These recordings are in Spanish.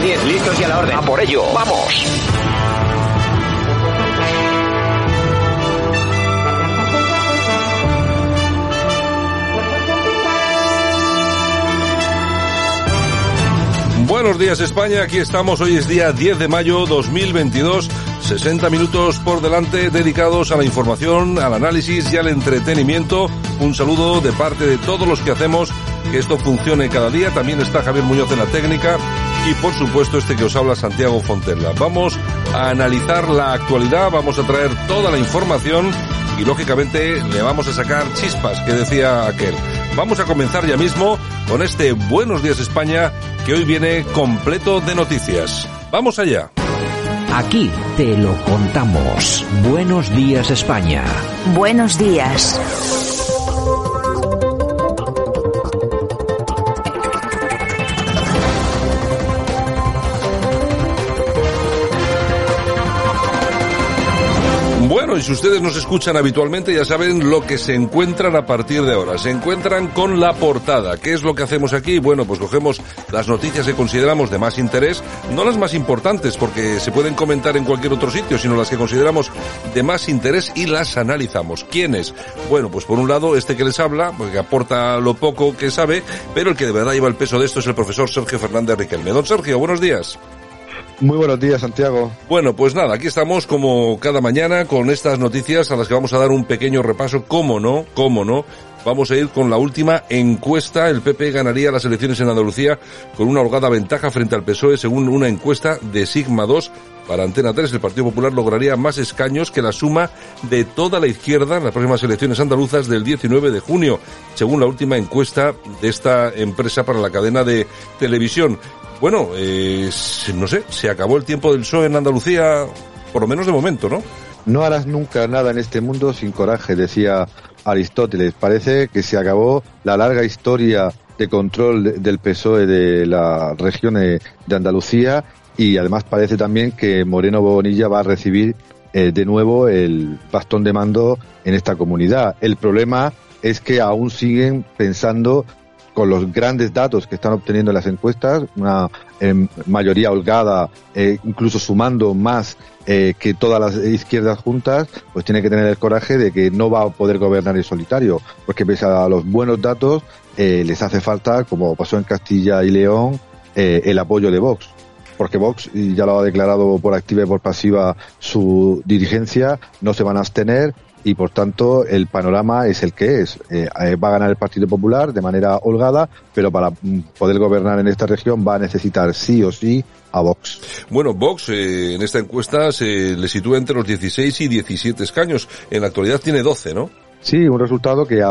10, listos y a la orden. A por ello, vamos. Buenos días España, aquí estamos, hoy es día 10 de mayo 2022, 60 minutos por delante dedicados a la información, al análisis y al entretenimiento. Un saludo de parte de todos los que hacemos que esto funcione cada día. También está Javier Muñoz en la técnica y por supuesto este que os habla Santiago Fontella. Vamos a analizar la actualidad, vamos a traer toda la información y lógicamente le vamos a sacar chispas que decía aquel. Vamos a comenzar ya mismo con este Buenos días España que hoy viene completo de noticias. Vamos allá. Aquí te lo contamos. Buenos días España. Buenos días. Bueno, y si ustedes nos escuchan habitualmente ya saben lo que se encuentran a partir de ahora. Se encuentran con la portada. ¿Qué es lo que hacemos aquí? Bueno, pues cogemos las noticias que consideramos de más interés, no las más importantes porque se pueden comentar en cualquier otro sitio, sino las que consideramos de más interés y las analizamos. ¿Quiénes? Bueno, pues por un lado este que les habla, porque aporta lo poco que sabe, pero el que de verdad lleva el peso de esto es el profesor Sergio Fernández Riquelme. Don Sergio, buenos días. Muy buenos días, Santiago. Bueno, pues nada, aquí estamos como cada mañana con estas noticias a las que vamos a dar un pequeño repaso. ¿Cómo no? ¿Cómo no? Vamos a ir con la última encuesta. El PP ganaría las elecciones en Andalucía con una holgada ventaja frente al PSOE según una encuesta de Sigma 2. Para Antena 3, el Partido Popular lograría más escaños que la suma de toda la izquierda en las próximas elecciones andaluzas del 19 de junio, según la última encuesta de esta empresa para la cadena de televisión. Bueno, eh, no sé, se acabó el tiempo del PSOE en Andalucía, por lo menos de momento, ¿no? No harás nunca nada en este mundo sin coraje, decía Aristóteles. Parece que se acabó la larga historia de control del PSOE de la región de Andalucía y además parece también que Moreno Bonilla va a recibir eh, de nuevo el bastón de mando en esta comunidad. El problema es que aún siguen pensando con los grandes datos que están obteniendo en las encuestas, una eh, mayoría holgada, eh, incluso sumando más eh, que todas las izquierdas juntas, pues tiene que tener el coraje de que no va a poder gobernar en solitario, porque pese a los buenos datos, les hace falta, como pasó en Castilla y León, el apoyo de Vox. Porque Vox, ya lo ha declarado por activa y por pasiva su dirigencia, no se van a abstener y por tanto el panorama es el que es. Eh, eh, va a ganar el Partido Popular de manera holgada, pero para mm, poder gobernar en esta región va a necesitar sí o sí a Vox. Bueno, Vox eh, en esta encuesta se le sitúa entre los 16 y 17 escaños. En la actualidad tiene 12, ¿no? Sí, un resultado que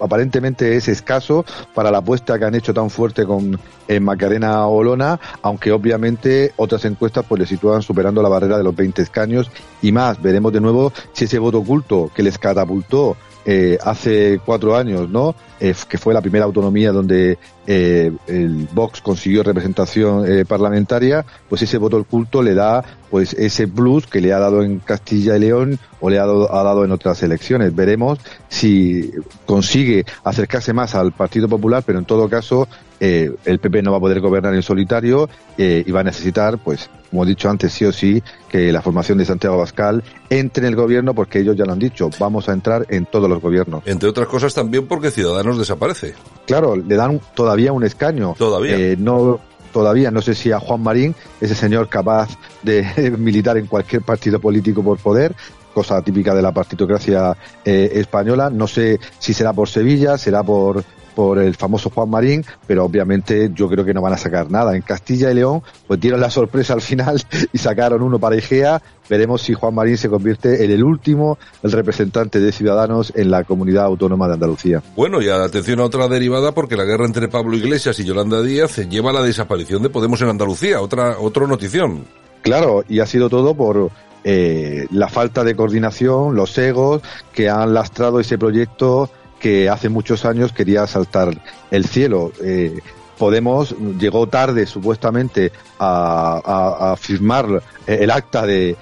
aparentemente es escaso para la apuesta que han hecho tan fuerte con Macarena Olona, aunque obviamente otras encuestas pues le sitúan superando la barrera de los 20 escaños y más. Veremos de nuevo si ese voto oculto que les catapultó eh, hace cuatro años, ¿no? Eh, que fue la primera autonomía donde eh, el Vox consiguió representación eh, parlamentaria, pues ese voto oculto le da pues ese plus que le ha dado en Castilla y León o le ha dado, ha dado en otras elecciones. Veremos si consigue acercarse más al Partido Popular, pero en todo caso eh, el PP no va a poder gobernar en solitario eh, y va a necesitar, pues, como he dicho antes, sí o sí, que la formación de Santiago Abascal entre en el gobierno porque ellos ya lo han dicho, vamos a entrar en todos los gobiernos. Entre otras cosas también porque Ciudadanos desaparece. Claro, le dan todavía un escaño. Todavía. Eh, no todavía no sé si a Juan Marín, ese señor capaz de militar en cualquier partido político por poder, cosa típica de la partitocracia española. No sé si será por Sevilla, será por por el famoso Juan Marín, pero obviamente yo creo que no van a sacar nada. En Castilla y León, pues dieron la sorpresa al final y sacaron uno para Igea. Veremos si Juan Marín se convierte en el último, el representante de Ciudadanos en la comunidad autónoma de Andalucía. Bueno, y atención a otra derivada, porque la guerra entre Pablo Iglesias y Yolanda Díaz lleva a la desaparición de Podemos en Andalucía. Otra, otra notición. Claro, y ha sido todo por eh, la falta de coordinación, los egos que han lastrado ese proyecto que hace muchos años quería saltar el cielo. Eh, Podemos llegó tarde supuestamente a, firmar el acta de,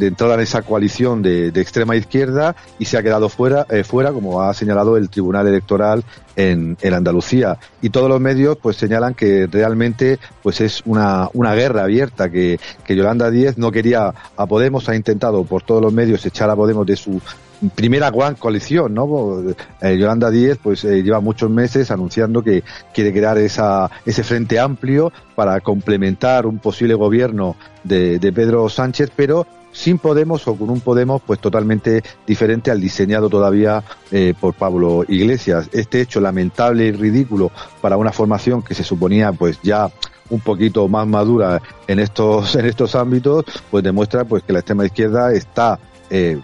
entrada en esa coalición de, extrema izquierda y se ha quedado fuera, eh, fuera como ha señalado el Tribunal Electoral en, Andalucía. Y todos los medios pues señalan que realmente pues es una, una guerra abierta, que, que Yolanda Díez no quería a Podemos, ha intentado por todos los medios echar a Podemos de su primera gran coalición, ¿no? Eh, Yolanda Díez pues eh, lleva muchos meses anunciando que quiere crear esa, ese frente amplio para complementar un posible gobierno de, Pedro Sánchez, pero sin Podemos o con un Podemos pues totalmente diferente al diseñado todavía eh, por Pablo Iglesias. Este hecho lamentable y ridículo para una formación que se suponía pues ya un poquito más madura en estos en estos ámbitos pues demuestra pues que la extrema izquierda está eh,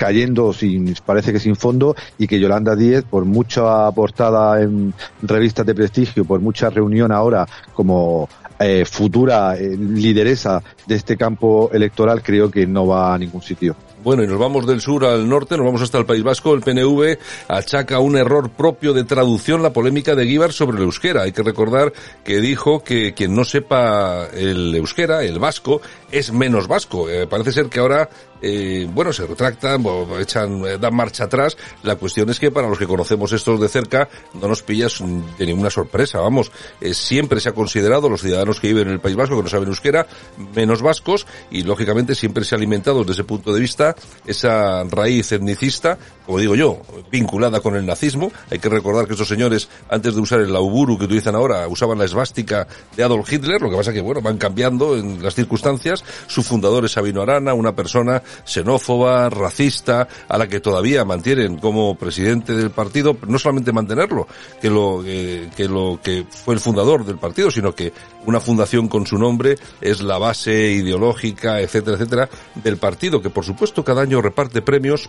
cayendo sin, parece que sin fondo y que Yolanda Díez, por mucha portada en revistas de prestigio, por mucha reunión ahora como eh, futura eh, lideresa de este campo electoral, creo que no va a ningún sitio. Bueno, y nos vamos del sur al norte, nos vamos hasta el País Vasco. El PNV achaca un error propio de traducción la polémica de Guíbar sobre el euskera. Hay que recordar que dijo que quien no sepa el euskera, el vasco, es menos vasco. Eh, parece ser que ahora eh, bueno, se retractan, echan, eh, dan marcha atrás. La cuestión es que para los que conocemos estos de cerca, no nos pillas de ninguna sorpresa, vamos. Siempre se ha considerado los ciudadanos que viven en el País Vasco, que no saben euskera, menos vascos, y lógicamente siempre se ha alimentado desde ese punto de vista esa raíz etnicista, como digo yo, vinculada con el nazismo. Hay que recordar que estos señores, antes de usar el lauburu que utilizan ahora, usaban la esvástica de Adolf Hitler, lo que pasa que, bueno, van cambiando en las circunstancias. Su fundador es Sabino Arana, una persona xenófoba, racista, a la que todavía mantienen como presidente del partido, no solamente mantenerlo, que lo, eh, que fue el fundador del partido, sino que una fundación con su nombre es la base ideológica, etcétera, etcétera, del partido, que por supuesto cada año reparte premios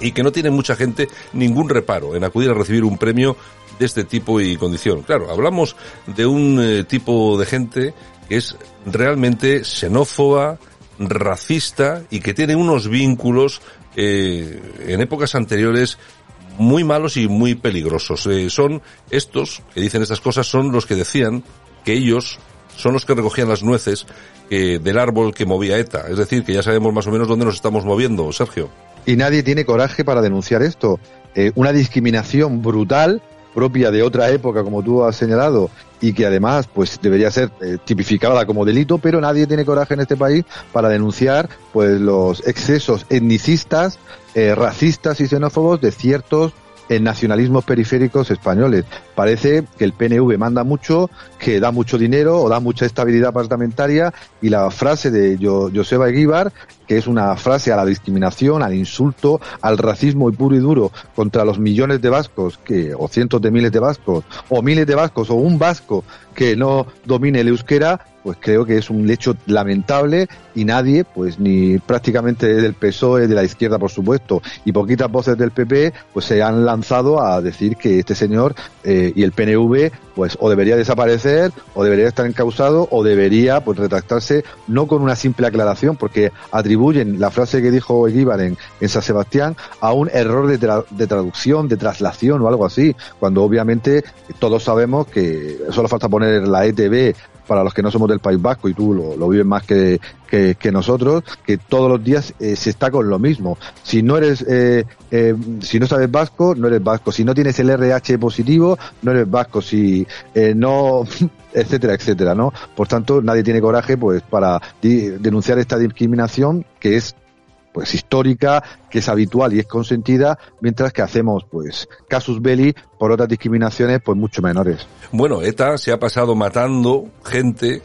y que no tiene mucha gente ningún reparo en acudir a recibir un premio de este tipo y condición. Claro, hablamos de un eh, tipo de gente que es realmente xenófoba, racista y que tiene unos vínculos eh, en épocas anteriores muy malos y muy peligrosos. Eh, son estos que dicen estas cosas, son los que decían que ellos son los que recogían las nueces eh, del árbol que movía ETA. Es decir, que ya sabemos más o menos dónde nos estamos moviendo, Sergio. Y nadie tiene coraje para denunciar esto. una discriminación brutal propia de otra época, como tú has señalado, y que además pues debería ser eh, tipificada como delito, pero nadie tiene coraje en este país para denunciar pues los excesos etnicistas, eh, racistas y xenófobos de ciertos en nacionalismos periféricos españoles. Parece que el PNV manda mucho, que da mucho dinero o da mucha estabilidad parlamentaria y la frase de Joseba Eguíbar, que es una frase a la discriminación, al insulto, al racismo y puro y duro contra los millones de vascos que, o cientos de miles de vascos, o miles de vascos, o un vasco que no domine el euskera, pues creo que es un hecho lamentable y nadie, pues ni prácticamente del PSOE, de la izquierda por supuesto, y poquitas voces del PP, pues se han lanzado a decir que este señor eh, y el PNV, pues o debería desaparecer, o debería estar encausado, o debería pues retractarse no con una simple aclaración, porque atribuyen la frase que dijo Eguíbar en, en San Sebastián a un error de, de traducción, de traslación o algo así, cuando obviamente todos sabemos que solo falta poner la ETV para los que no somos del País Vasco y tú lo, vives más que, que, nosotros, que todos los días eh, se está con lo mismo. Si no eres, eh, eh, si no sabes vasco, no eres vasco. Si no tienes el RH positivo, no eres vasco. Si no, etcétera, etcétera, ¿no? Por tanto, nadie tiene coraje, pues, para denunciar esta discriminación que es pues histórica, que es habitual y es consentida, mientras que hacemos pues casus belli por otras discriminaciones pues mucho menores. Bueno, ETA se ha pasado matando gente,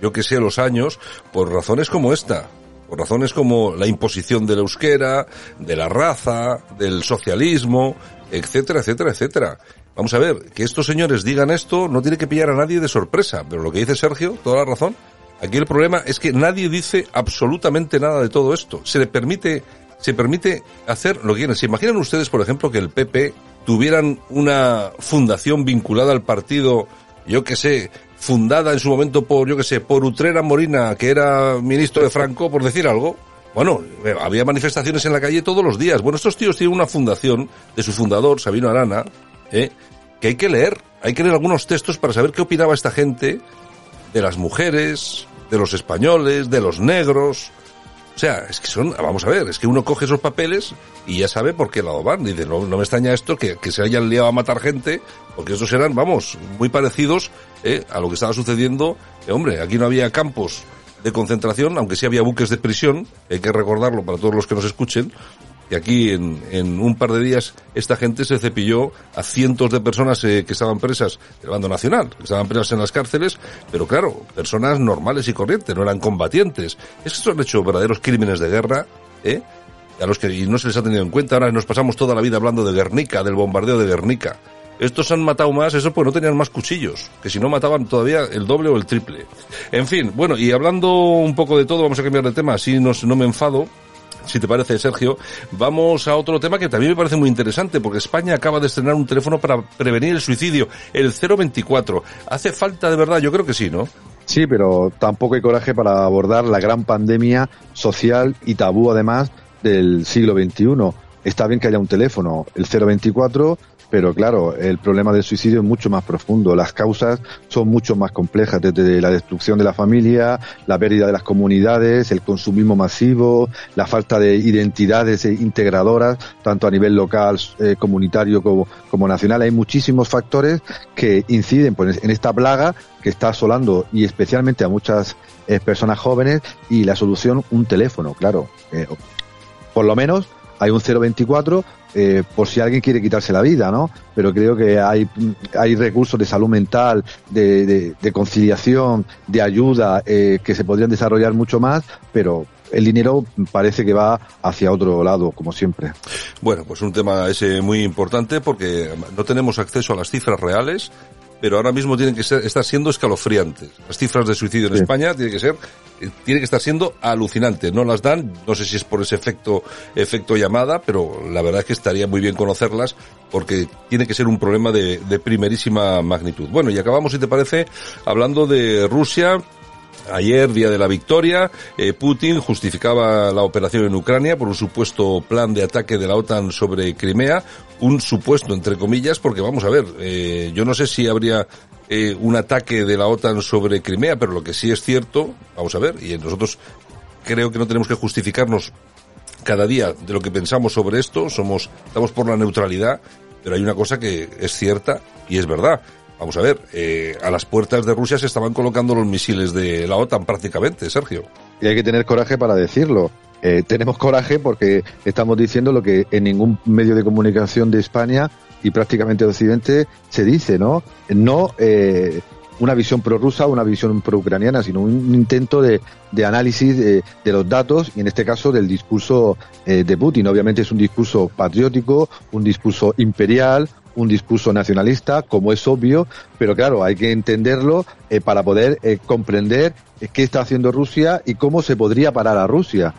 yo que sé, los años, por razones como esta, por razones como la imposición de la euskera, de la raza, del socialismo, etcétera, etcétera, etcétera. Vamos a ver, que estos señores digan esto no tiene que pillar a nadie de sorpresa, pero lo que dice Sergio, toda la razón, aquí el problema es que nadie dice absolutamente nada de todo esto. Se le permite, se permite hacer lo que quieren. ¿Se imaginan ustedes, por ejemplo, que el PP tuvieran una fundación vinculada al partido, yo que sé, fundada en su momento por, yo que sé, por Utrera Morina, que era ministro de Franco, por decir algo? Bueno, eh, había manifestaciones en la calle todos los días. Bueno, estos tíos tienen una fundación de su fundador, Sabino Arana, ¿eh? que hay que leer. Hay que leer algunos textos para saber qué opinaba esta gente de las mujeres, de los españoles, de los negros. O sea, es que son, vamos a ver, es que uno coge esos papeles y ya sabe por qué lado van. Dice, no, no me extraña esto, que, que se hayan liado a matar gente, porque estos eran, vamos, muy parecidos ¿eh? a lo que estaba sucediendo. Eh, hombre, aquí no había campos de concentración, aunque sí había buques de prisión, hay que recordarlo para todos los que nos escuchen, y aquí en, un par de días esta gente se cepilló a cientos de personas eh, que estaban presas del bando nacional, que estaban presas en las cárceles, pero claro, personas normales y corrientes, no eran combatientes. Es que estos han hecho verdaderos crímenes de guerra, ¿eh? A los que no se les ha tenido en cuenta. Ahora nos pasamos toda la vida hablando de Guernica, del bombardeo de Guernica. Estos han matado más, eso pues no tenían más cuchillos, que si no mataban todavía el doble o el triple. En fin, bueno, y hablando un poco de todo, vamos a cambiar de tema, así no, no me enfado si te parece, Sergio, vamos a otro tema que también me parece muy interesante, porque España acaba de estrenar un teléfono para prevenir el suicidio, el 024. ¿Hace falta de verdad? Yo creo que sí, ¿no? Sí, pero tampoco hay coraje para abordar la gran pandemia social y tabú, además, del siglo XXI. Está bien que haya un teléfono, el 024, pero claro, el problema del suicidio es mucho más profundo. Las causas son mucho más complejas, desde la destrucción de la familia, la pérdida de las comunidades, el consumismo masivo, la falta de identidades integradoras, tanto a nivel local, eh, comunitario como, como, nacional. Hay muchísimos factores que inciden pues, en esta plaga que está asolando y especialmente a muchas eh, personas jóvenes y la solución un teléfono, claro. Eh, por lo menos hay un 024 eh, por si alguien quiere quitarse la vida, ¿no? Pero creo que hay, hay recursos de salud mental, de, de, de conciliación, de ayuda, eh, que se podrían desarrollar mucho más, pero el dinero parece que va hacia otro lado, como siempre. Bueno, pues un tema ese muy importante porque no tenemos acceso a las cifras reales pero ahora mismo tienen que ser, estar siendo escalofriantes. Las cifras de suicidio en sí. España tienen que ser, tiene que estar siendo alucinantes. No las dan, no sé si es por ese efecto, efecto llamada, pero la verdad es que estaría muy bien conocerlas porque tiene que ser un problema de, de primerísima magnitud. Bueno, y acabamos, si te parece, hablando de Rusia, Ayer, día de la victoria, eh, Putin justificaba la operación en Ucrania por un supuesto plan de ataque de la OTAN sobre Crimea, un supuesto entre comillas, porque vamos a ver, eh, yo no sé si habría eh, un ataque de la OTAN sobre Crimea, pero lo que sí es cierto, vamos a ver, y nosotros creo que no tenemos que justificarnos cada día de lo que pensamos sobre esto, somos, estamos por la neutralidad, pero hay una cosa que es cierta y es verdad. Vamos a ver, eh, a las puertas de Rusia se estaban colocando los misiles de la OTAN prácticamente, Sergio. Y hay que tener coraje para decirlo. Eh, tenemos coraje porque estamos diciendo lo que en ningún medio de comunicación de España y prácticamente de Occidente se dice, ¿no? No eh, una visión prorrusa, una visión pro-ucraniana, sino un intento de, de análisis de, de, los datos y en este caso del discurso eh, de Putin. Obviamente es un discurso patriótico, un discurso imperial, un discurso nacionalista, como es obvio, pero claro, hay que entenderlo eh, para poder eh, comprender qué está haciendo Rusia y cómo se podría parar a Rusia.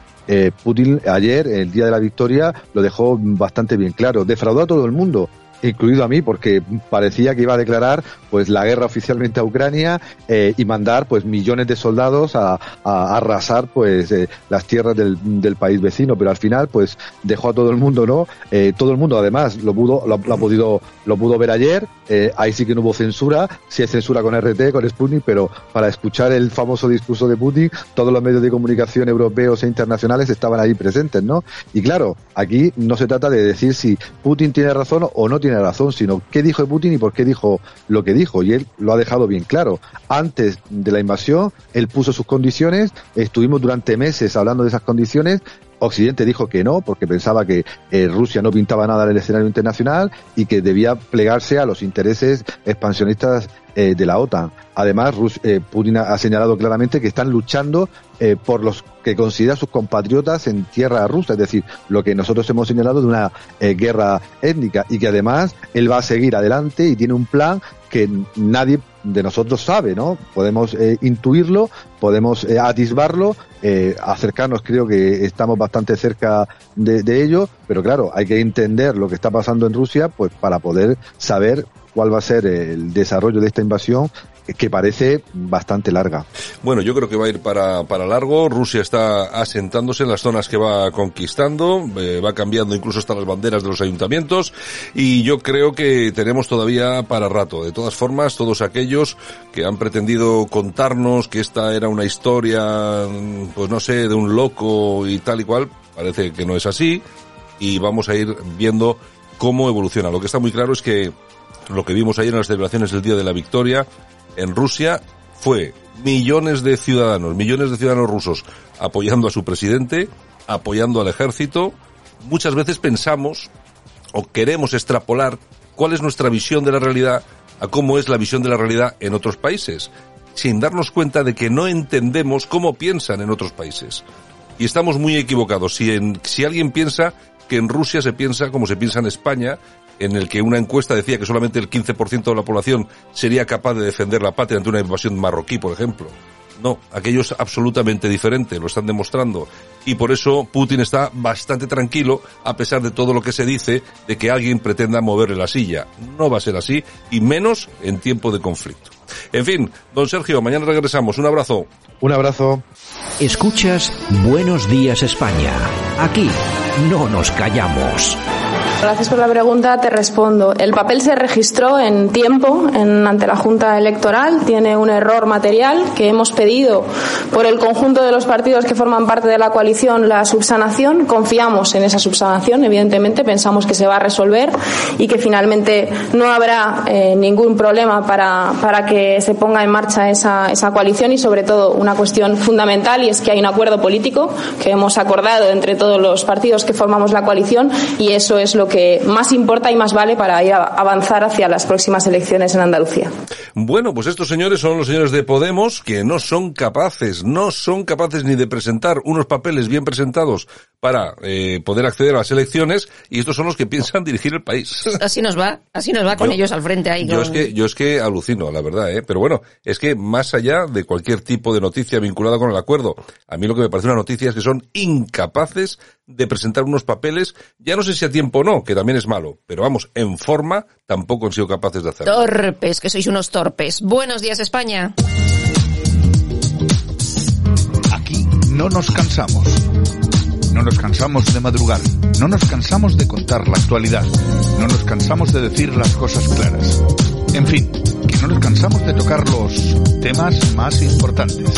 Putin ayer, el día de la victoria, lo dejó bastante bien claro. Defraudó a todo el mundo incluido a mí, porque parecía que iba a declarar pues la guerra oficialmente a Ucrania eh, y mandar pues millones de soldados a, a, a arrasar pues eh, las tierras del, del, país vecino, pero al final pues dejó a todo el mundo, ¿no? Eh, todo el mundo además lo pudo, lo, lo, ha podido, lo pudo ver ayer, eh, ahí sí que no hubo censura, sí hay censura con RT, con Sputnik, pero para escuchar el famoso discurso de Putin, todos los medios de comunicación europeos e internacionales estaban ahí presentes, ¿no? Y claro, aquí no se trata de decir si Putin tiene razón o no tiene tiene razón, sino qué dijo Putin y por qué dijo lo que dijo. Y él lo ha dejado bien claro. Antes de la invasión, él puso sus condiciones, estuvimos durante meses hablando de esas condiciones Occidente dijo que no, porque pensaba que eh, Rusia no pintaba nada en el escenario internacional y que debía plegarse a los intereses expansionistas eh, de la OTAN. Además, Rus- eh, Putin ha señalado claramente que están luchando eh, por los que considera sus compatriotas en tierra rusa, es decir, lo que nosotros hemos señalado de una eh, guerra étnica y que además él va a seguir adelante y tiene un plan que nadie de nosotros sabe, ¿no? Podemos eh, intuirlo, podemos atisbarlo, acercarnos, creo que estamos bastante cerca de, de ello, pero claro, hay que entender lo que está pasando en Rusia, pues para poder saber cuál va a ser el desarrollo de esta invasión que parece bastante larga. Bueno, yo creo que va a ir para, para largo. Rusia está asentándose en las zonas que va conquistando, eh, va cambiando incluso hasta las banderas de los ayuntamientos y yo creo que tenemos todavía para rato. De todas formas, todos aquellos que han pretendido contarnos que esta era una historia, mm, pues no sé, de un loco y tal y cual, parece que no es así y vamos a ir viendo cómo evoluciona. Lo que está muy claro es que lo que vimos ayer en las celebraciones del Día de la Victoria en Rusia fue millones de ciudadanos, millones de ciudadanos rusos apoyando a su presidente, apoyando al ejército. Muchas veces pensamos o queremos extrapolar cuál es nuestra visión de la realidad a cómo es la visión de la realidad en otros países, sin darnos cuenta de que no entendemos cómo piensan en otros países. Y estamos muy equivocados. Si, en, si alguien piensa que en Rusia se piensa como se piensa en España, en el que una encuesta decía que solamente el 15% de la población sería capaz de defender la patria ante una invasión marroquí, por ejemplo. No, aquello es absolutamente diferente, lo están demostrando. Y por eso Putin está bastante tranquilo, a pesar de todo lo que se dice de que alguien pretenda moverle la silla. No va a ser así, y menos en tiempo de conflicto. En fin, don Sergio, mañana regresamos. Un abrazo. Un abrazo. Escuchas Buenos Días España. Aquí no nos callamos. Gracias por la pregunta, te respondo. El papel se registró en tiempo en, ante la Junta Electoral, tiene un error material que hemos pedido por el conjunto de los partidos que forman parte de la coalición la subsanación. Confiamos en esa subsanación, evidentemente, pensamos que se va a resolver y que finalmente no habrá eh, ningún problema para, para que se ponga en marcha esa, esa coalición y, sobre todo, una cuestión fundamental y es que hay un acuerdo político que hemos acordado entre todos los partidos que formamos la coalición y eso es lo que más importa y más vale para ir a avanzar hacia las próximas elecciones en Andalucía. Bueno, pues estos señores son los señores de Podemos que no son capaces, no son capaces ni de presentar unos papeles bien presentados para eh, poder acceder a las elecciones y estos son los que piensan dirigir el país. Así nos va, así nos va con ellos al frente ahí. Yo con- es que, yo es que alucino, la verdad, ¿eh? Pero bueno, es que más allá de cualquier tipo de noticia vinculada con el acuerdo, a mí lo que me parece una noticia es que son incapaces de presentar unos papeles, ya no sé si a tiempo o no, que también es malo, pero vamos, en forma tampoco han sido capaces de hacerlo. Torpes, que sois unos torpes. Buenos días, España. Aquí no nos cansamos. No nos cansamos de madrugar. No nos cansamos de contar la actualidad. No nos cansamos de decir las cosas claras. En fin, que no nos cansamos de tocar los temas más importantes.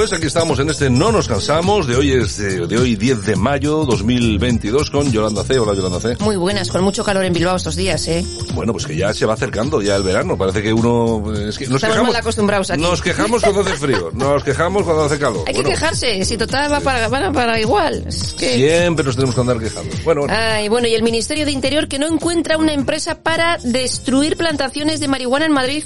Pues aquí estamos en este No nos cansamos, de hoy es eh, de hoy 10 de mayo 2022 con Yolanda C. Hola Yolanda C. Muy buenas, con mucho calor en Bilbao estos días, ¿eh? Bueno, pues que ya se va acercando ya el verano, parece que uno es que nos Estamos quejamos mal acostumbrados aquí. Nos quejamos cuando hace frío, nos quejamos cuando hace calor. Hay que quejarse, si total va para, van para igual. Es que... Siempre nos tenemos que andar quejando. Bueno, bueno. Ay, bueno, y el Ministerio de Interior que no encuentra una empresa para destruir plantaciones de marihuana en Madrid.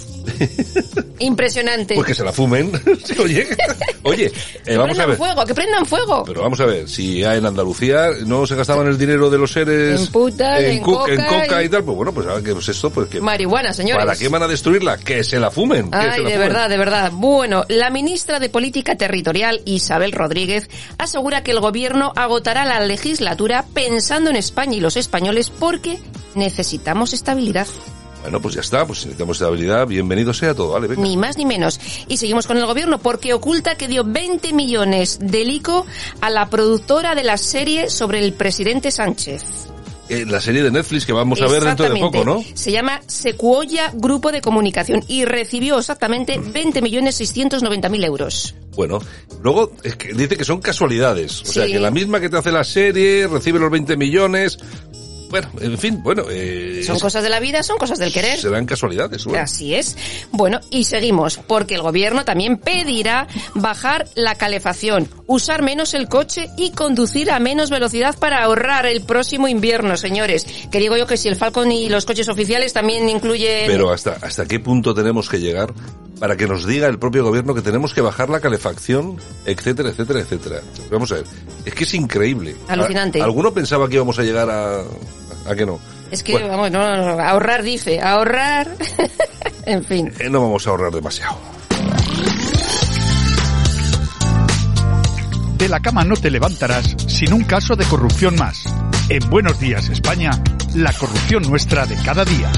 Impresionante. Pues que se la fumen. oye, eh, vamos a prendan ver. fuego, que prendan fuego. Pero vamos a ver, si ya en Andalucía no se gastaban el dinero de los seres En putas, en coca en coca y- y tal, pues bueno, pues, a ver, que pues esto, pues que... Marihuana, señores. ¿Para qué van a destruirla? Que se la fumen. Ay, la de fumen. verdad, de verdad. Bueno, la ministra de Política Territorial, Isabel Rodríguez, asegura que el gobierno agotará la legislatura pensando en España y los españoles porque necesitamos estabilidad. Bueno, pues ya está, pues si necesitamos estabilidad, bienvenido sea todo, vale, venga. Ni más ni menos. Y seguimos con el gobierno porque oculta que dio 20 millones de ICO a la productora de la serie sobre el presidente Sánchez. Eh, la serie de Netflix que vamos a ver dentro de poco, ¿no? Se llama Secuoya Grupo de Comunicación y recibió exactamente 20 millones 690 mil euros. Bueno, luego es que dice que son casualidades. O sea, que la misma que te hace la serie recibe los 20 millones. Bueno, en fin, bueno. Eh, son cosas de la vida, son cosas del querer. Serán casualidades. Bueno. Así es. Bueno, y seguimos, porque el gobierno también pedirá bajar la calefacción, usar menos el coche y conducir a menos velocidad para ahorrar el próximo invierno, señores. Que digo yo que si el Falcon y los coches oficiales también incluyen... Pero hasta, hasta qué punto tenemos que llegar para que nos diga el propio gobierno que tenemos que bajar la calefacción, etcétera, etcétera, etcétera. Vamos a ver, es que es increíble. Alucinante. ¿Alguno pensaba que íbamos a llegar a, a que no? Es que, vamos, no, no, ahorrar dice, ahorrar, en fin. Eh, no vamos a ahorrar demasiado. De la cama no te levantarás sin un caso de corrupción más. En Buenos Días España, la corrupción nuestra de cada día.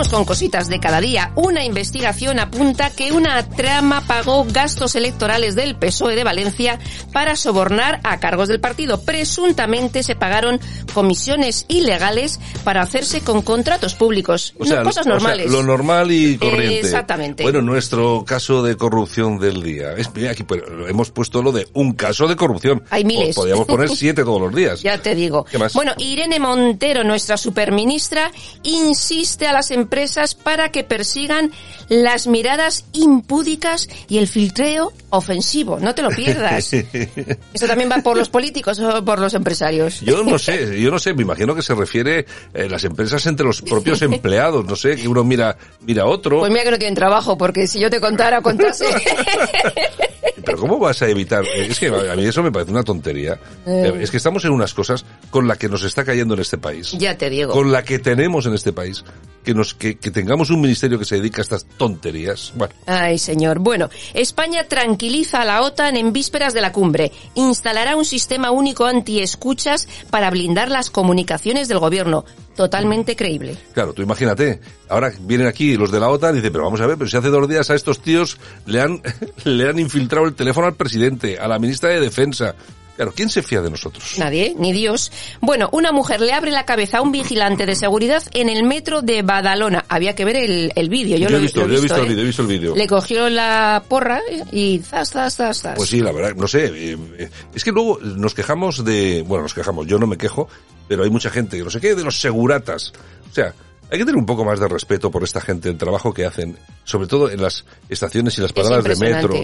Vamos con cositas de cada día. Una investigación apunta que una trama pagó gastos electorales del PSOE de Valencia para sobornar a cargos del partido. Presuntamente se pagaron comisiones ilegales para hacerse con contratos públicos. O sea, cosas o sea, normales. lo normal y corriente. Exactamente. Bueno, nuestro caso de corrupción del día. Es, aquí pues, hemos puesto lo de un caso de corrupción. Hay miles. Po- Podríamos poner siete todos los días. Ya te digo. ¿Qué más? Bueno, Irene Montero, nuestra superministra, insiste a las empresas para que persigan las miradas impúdicas y el filtreo ofensivo. No te lo pierdas. ¿Eso también va por los políticos o por los empresarios? Yo no sé, yo no sé, me imagino que se refiere eh, las empresas entre los propios empleados, no sé, que uno mira mira otro. Pues mira que no tienen trabajo, porque si yo te contara contase... Pero ¿cómo vas a evitar? Es que a mí eso me parece una tontería. Eh. Es que estamos en unas cosas con la que nos está cayendo en este país. ya te digo. Con la que tenemos en este país. Que nos que, que tengamos un ministerio que se dedica a estas tonterías. Bueno, Ay, señor. Bueno, España tranquiliza a la OTAN en vísperas de la cumbre. Instalará un sistema único antiescuchas para blindar las comunicaciones del gobierno. Totalmente creíble. claro, tú imagínate. Ahora vienen aquí los de la OTAN y dicen, pero vamos a ver, pero si hace dos días a estos tíos le han, le han infiltrado el teléfono al presidente, a la ministra de Defensa. Claro, ¿quién se fía de nosotros? Nadie, ni Dios. Bueno, una mujer le abre la cabeza a un vigilante de seguridad en el metro de Badalona. Había que ver el, el vídeo. Yo, Yo lo he visto, lo yo he visto el ¿eh? vídeo, he visto el vídeo. Le cogió la porra y zas, zas, zas, zas. Pues sí, la verdad, no sé. eh, eh, Es que luego nos quejamos de, bueno, nos quejamos, yo no me quejo, pero hay mucha gente que no sé qué, de los seguratas. O sea, hay que tener un poco más de respeto por esta gente, el trabajo que hacen, sobre todo en las estaciones y las paradas de metro.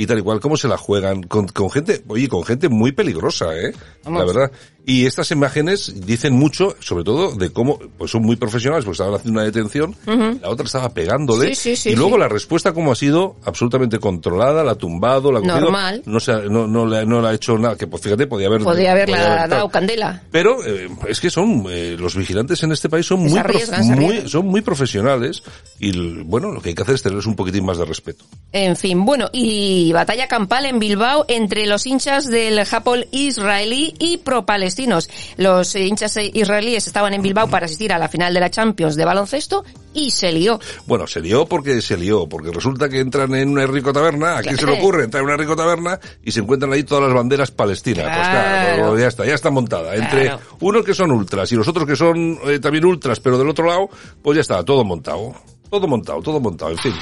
Y tal y cual, cómo se la juegan, con, con gente, oye, con gente muy peligrosa, eh, Vamos. la verdad. Y estas imágenes dicen mucho, sobre todo, de cómo, pues son muy profesionales, porque estaban haciendo una detención, la otra estaba pegándole, Sí, sí, sí, y luego la respuesta como ha sido absolutamente controlada, la ha tumbado, la ha cogido, Normal. no, se ha, no, no, le, no le ha hecho nada, que pues fíjate, podía haber... Haberla podía haber dado candela. Pero eh, es que son eh, los vigilantes en este país son muy, son muy profesionales y bueno lo que hay que hacer es tenerles un poquitín más de respeto. En fin, bueno, y batalla campal en Bilbao entre los hinchas del Japón israelí y pro-palestinos. Los hinchas israelíes estaban en Bilbao para asistir a la final de la Champions de baloncesto y se lió. Bueno, se lió porque se lió, porque resulta que entran en una rico taberna, ¿a quién se le ocurre entrar en una rico taberna y se encuentran ahí todas las banderas palestinas? Pues claro, ya está, ya está montada. Entre Claro. unos que son ultras y los otros que son eh, también ultras, pero del otro lado, pues ya está, todo montado. Todo montado, todo montado, en fin.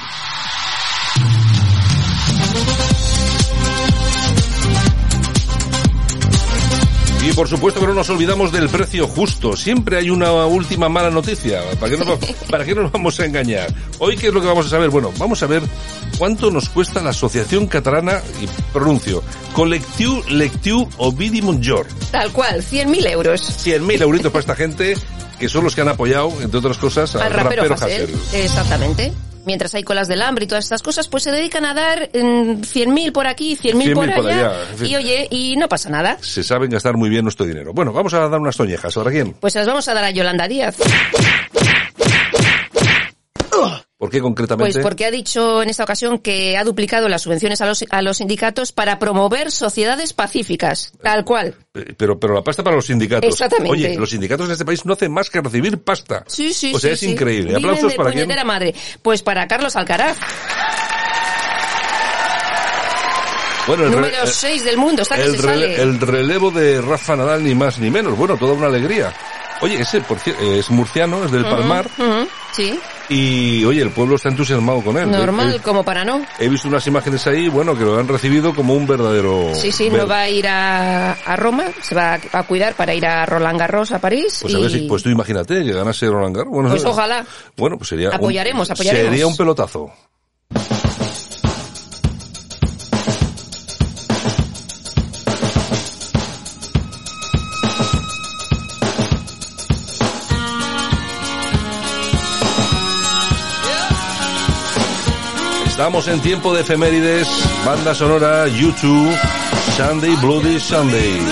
Y por supuesto que no nos olvidamos del precio justo. Siempre hay una última mala noticia. ¿Para qué, nos, ¿Para qué nos vamos a engañar? Hoy, ¿qué es lo que vamos a saber? Bueno, vamos a ver cuánto nos cuesta la Asociación Catalana, y pronuncio, Collectiu Lectiu Ovidi Montjor. Tal cual, 100.000 euros. 100.000 euritos para esta gente, que son los que han apoyado, entre otras cosas, al, Al rapero. Exactamente. Mientras hay colas del hambre y todas estas cosas, pues se dedican a dar mm, 100.000 por aquí, 100.000 100.000 por allá. por allá, en fin. Y oye, y no pasa nada. Se saben gastar muy bien nuestro dinero. Bueno, vamos a dar unas toñejas. ¿Ahora quién? Pues las vamos a dar a Yolanda Díaz. ¿Por qué concretamente? Pues porque ha dicho en esta ocasión que ha duplicado las subvenciones a los, a los sindicatos para promover sociedades pacíficas. Tal cual. Eh, Pero, pero la pasta para los sindicatos. Exactamente. Oye, los sindicatos en este país no hacen más que recibir pasta. Sí, sí, O sea, sí, es sí. increíble. Viven Aplausos de para quién. madre. Pues para Carlos Alcaraz, Bueno, el, número 6 del mundo. Está que el, se rele- sale. el relevo de Rafa Nadal, ni más ni menos. Bueno, toda una alegría. Oye, ese por es murciano, es del Palmar. Sí. Y oye, el pueblo está entusiasmado con él. Normal, como para no. He, visto unas imágenes ahí, bueno, que lo han recibido como un verdadero... Sí, sí, no va a ir a, a Roma, se va a, a cuidar para ir a Roland Garros a París. Pues a y... ver si, pues tú imagínate que ganase Roland Garros. Bueno, Pues ojalá. Bueno, pues sería... un- Apoyaremos, apoyaremos. Sería un pelotazo. Estamos en tiempo de efemérides, banda sonora, YouTube, Sunday, Bloody Sunday.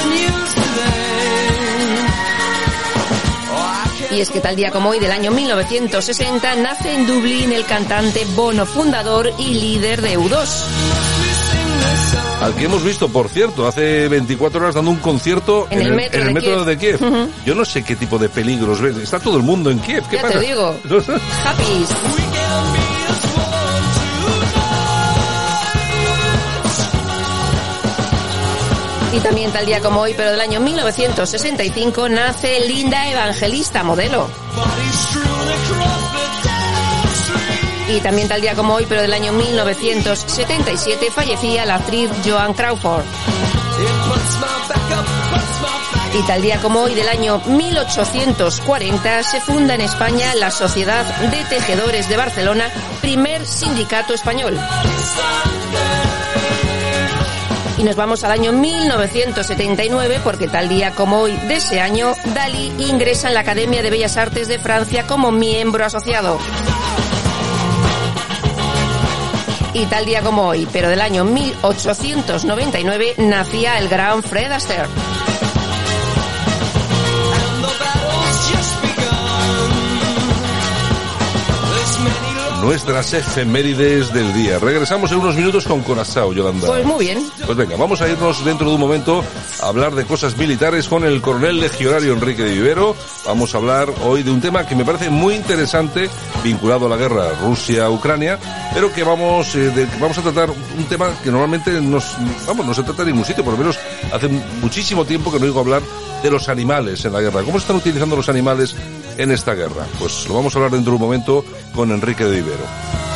Y es que tal día como hoy del año 1960 nace en Dublín el cantante Bono, fundador y líder de U2. Al que hemos visto, por cierto, hace 24 horas dando un concierto En el metro en el de metro Kiev. de Kiev. Ujú. Yo no sé qué tipo de peligros ves. Está todo el mundo en Kiev. ¿Qué Ya pasa? te digo. Happy. Y también tal día como hoy, pero del año 1965, nace Linda Evangelista, modelo. Y también tal día como hoy, pero del año 1977, fallecía la actriz Joan Crawford. Y tal día como hoy del año 1840 se funda en España la Sociedad de Tejedores de Barcelona, primer sindicato español. Y nos vamos al año 1979 porque tal día como hoy de ese año, Dalí ingresa en la Academia de Bellas Artes de Francia como miembro asociado. Y tal día como hoy, pero del año 1899, nacía el gran Fred Astaire. Nuestras efemérides del día. Regresamos en unos minutos con Corazao, Yolanda. Pues muy bien. Pues venga, vamos a irnos dentro de un momento a hablar de cosas militares con el coronel legionario Enrique de Vivero. Vamos a hablar hoy de un tema que me parece muy interesante vinculado a la guerra Rusia-Ucrania, pero que vamos, eh, de- vamos a tratar un tema que normalmente nos, vamos, no se trata en ningún sitio, por lo menos hace muchísimo tiempo que no oigo hablar de los animales en la guerra. ¿Cómo se están utilizando los animales en esta guerra? Pues lo vamos a hablar dentro de un momento con Enrique de Vivero.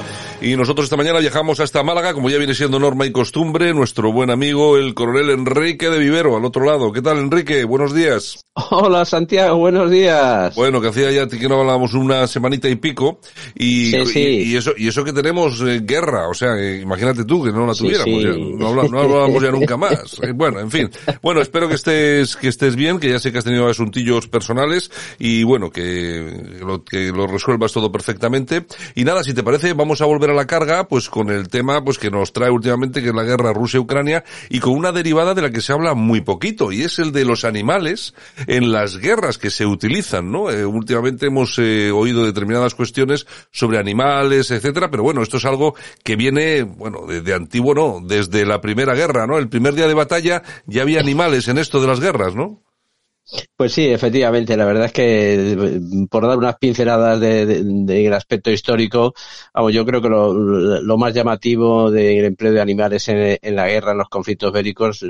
Y nosotros esta mañana viajamos hasta Málaga, como ya viene siendo norma y costumbre, nuestro buen amigo el coronel Enrique de Vivero, al otro lado. ¿Qué tal, Enrique? Buenos días. Hola, Santiago, buenos días. Bueno, que hacía ya que no hablábamos una semanita y pico, y, Sí, sí. y, y eso y eso que tenemos eh, guerra, o sea, eh, imagínate tú que no la tuviéramos, sí. ya, no, habla- no hablábamos ya nunca más. Eh, bueno, en fin. Bueno, espero que estés que estés bien, que ya sé que has tenido asuntillos personales y bueno, que lo, que lo resuelvas todo perfectamente. Y nada, si te parece, vamos a volver a la carga, pues con el tema pues que nos trae últimamente, que es la guerra Rusia-Ucrania, y con una derivada de la que se habla muy poquito, y es el de los animales en las guerras que se utilizan, ¿no? Eh, últimamente hemos eh, oído determinadas cuestiones sobre animales, etcétera, pero bueno, esto es algo que viene, bueno, de, de antiguo, ¿no? Desde la primera guerra, ¿no? El primer día de batalla ya había animales en esto de las guerras, ¿no? Pues sí, efectivamente, la verdad es que eh, por dar unas pinceladas de, de- del aspecto histórico, yo creo que lo, lo más llamativo del empleo de animales en, la guerra, en los conflictos bélicos,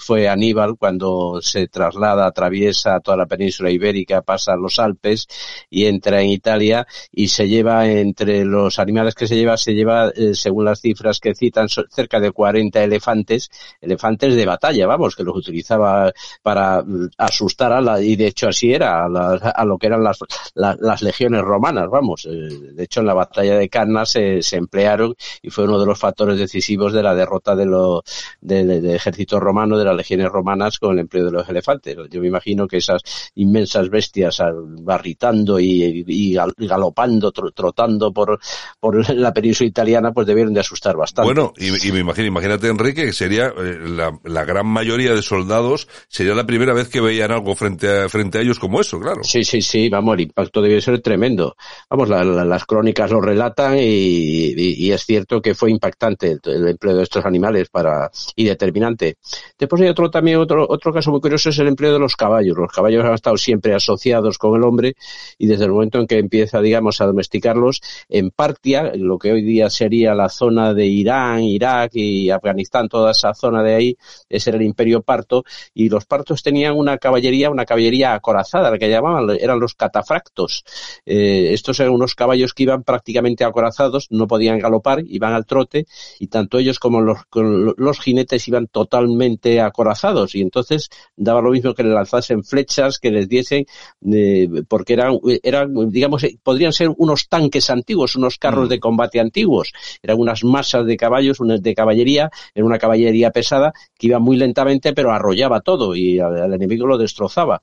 fue Aníbal cuando se traslada, atraviesa toda la península ibérica, pasa los Alpes y entra en Italia y se lleva entre los animales que se lleva, se lleva, eh, según las cifras que citan, cerca de 40 elefantes, elefantes de batalla, vamos, que los utilizaba para mm, asustar a y de hecho así era, a, la- a lo que eran las, la- las legiones romanas, vamos. Eh, De hecho en la batalla de Cannas se, emplearon y fue uno de los factores decisivos de la derrota de lo, del del ejército romano, de las legiones romanas con el empleo de los elefantes. Yo me imagino que esas inmensas bestias barritando y, y gal- y galopando, tro- trotando por, por la península italiana, pues debieron de asustar bastante. Bueno, y, y me imagino, imagínate Enrique, que sería eh, la, la gran mayoría de soldados, sería la primera vez que veían algo frente a, frente a ellos como eso, claro. Sí, sí, sí, vamos, el impacto debió ser tremendo. Vamos, la- la- las crónicas lo relatan y, es cierto que fue impactante el, el empleo de estos animales para y determinante. Después hay otro también otro otro caso muy curioso es el empleo de los caballos. Los caballos han estado siempre asociados con el hombre y desde el momento en que empieza, digamos, a domesticarlos en Partia, lo que hoy día sería la zona de Irán, Irak y Afganistán, toda esa zona de ahí, ese era el imperio parto y los partos tenían una caballería, una caballería acorazada, la que llamaban, eran los catafractos. Eh, estos eran unos caballos que iban prácticamente acorazados, no podían galopar, iban al trote y tanto ellos como los, los jinetes iban totalmente acorazados. Y entonces daba lo mismo que les lanzasen flechas, que les diesen, eh, porque eran, eran, digamos, eh, podrían ser unos tanques antiguos, unos carros de combate antiguos, eran unas masas de caballos, unas de caballería, era una caballería pesada que iba muy lentamente pero arrollaba todo y al, al enemigo lo destrozaba.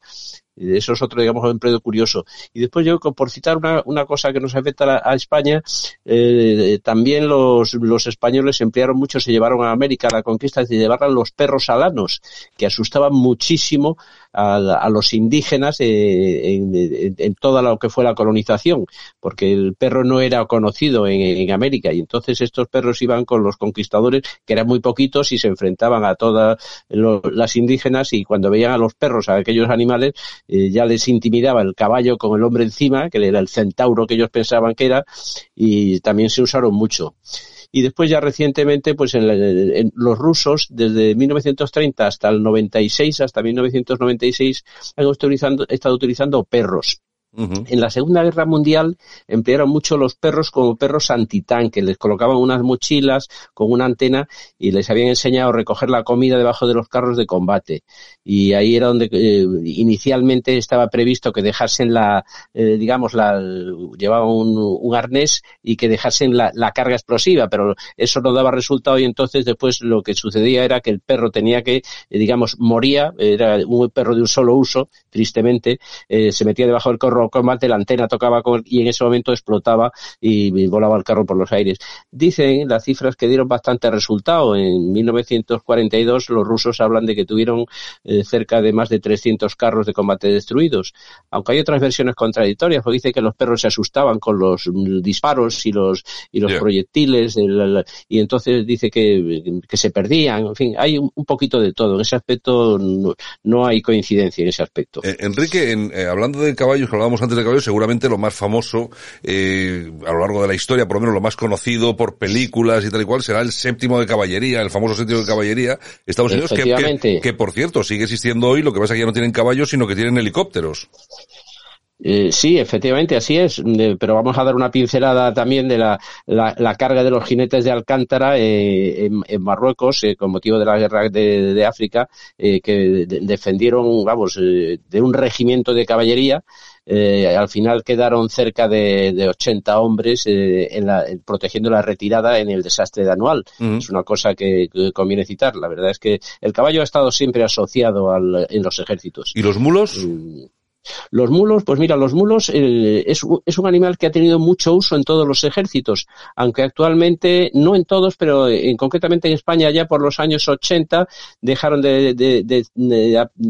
Eso es otro, digamos, empleo curioso. Y después yo, por citar una, una cosa que nos afecta a, a España, eh, también los, los españoles emplearon mucho, se llevaron a América a la conquista, se llevaron los perros alanos, que asustaban muchísimo a, a los indígenas eh, en, en, toda lo que fue la colonización, porque el perro no era conocido en, en, América y entonces estos perros iban con los conquistadores, que eran muy poquitos, y se enfrentaban a todas las indígenas y cuando veían a los perros, a aquellos animales, eh, ya les intimidaba el caballo con el hombre encima, que era el centauro que ellos pensaban que era, y también se usaron mucho. Y después ya recientemente pues en, la, en, los rusos desde 1930 hasta el 96 hasta 1996 han utilizando, estado utilizando perros En la Segunda Guerra Mundial emplearon mucho los perros como perros antitanque, les colocaban unas mochilas con una antena y les habían enseñado a recoger la comida debajo de los carros de combate. Y ahí era donde eh, inicialmente estaba previsto que dejasen la, eh, digamos, la, llevaban un, un, arnés y que dejasen la, la, carga explosiva, pero eso no daba resultado y entonces después lo que sucedía era que el perro tenía que, eh, digamos, moría, era un perro de un solo uso, tristemente, se metía debajo del carro combate, la antena tocaba con, y en ese momento explotaba y, y, volaba el carro por los aires. Dicen las cifras que dieron bastante resultado. En 1942 los rusos hablan de que tuvieron eh, cerca de más de 300 carros de combate destruidos. Aunque hay otras versiones contradictorias, porque dice que los perros se asustaban con los mm, disparos y los, y los yeah. proyectiles el, y entonces dice que, que, se perdían. En fin, hay un, un, poquito de todo. En ese aspecto no, no hay coincidencia en ese aspecto. Eh, Enrique, en, eh, hablando de caballos, que hablábamos antes de caballos, seguramente lo más famoso eh, a lo largo de la historia, por lo menos lo más conocido por películas y tal y cual, será el séptimo de caballería, el famoso séptimo de caballería, Estados Unidos, que, que, que, por cierto sigue existiendo hoy, lo que pasa es que ya no tienen caballos, sino que tienen helicópteros. Eh, sí, efectivamente, así es, pero vamos a dar una pincelada también de la, la, carga de los jinetes de Alcántara eh, en, Marruecos eh, con motivo de la guerra de, de África, que defendieron, vamos, de un regimiento de caballería. Al final quedaron cerca de, de 80 hombres en la, protegiendo la retirada en el desastre de Anual. Es una cosa que, conviene citar. La verdad es que el caballo ha estado siempre asociado al, en los ejércitos. ¿Y los mulos? Mm. Los mulos, pues mira, los mulos eh, es, un animal que ha tenido mucho uso en todos los ejércitos, aunque actualmente, no en todos, pero en, concretamente en España ya por los años 80 dejaron de,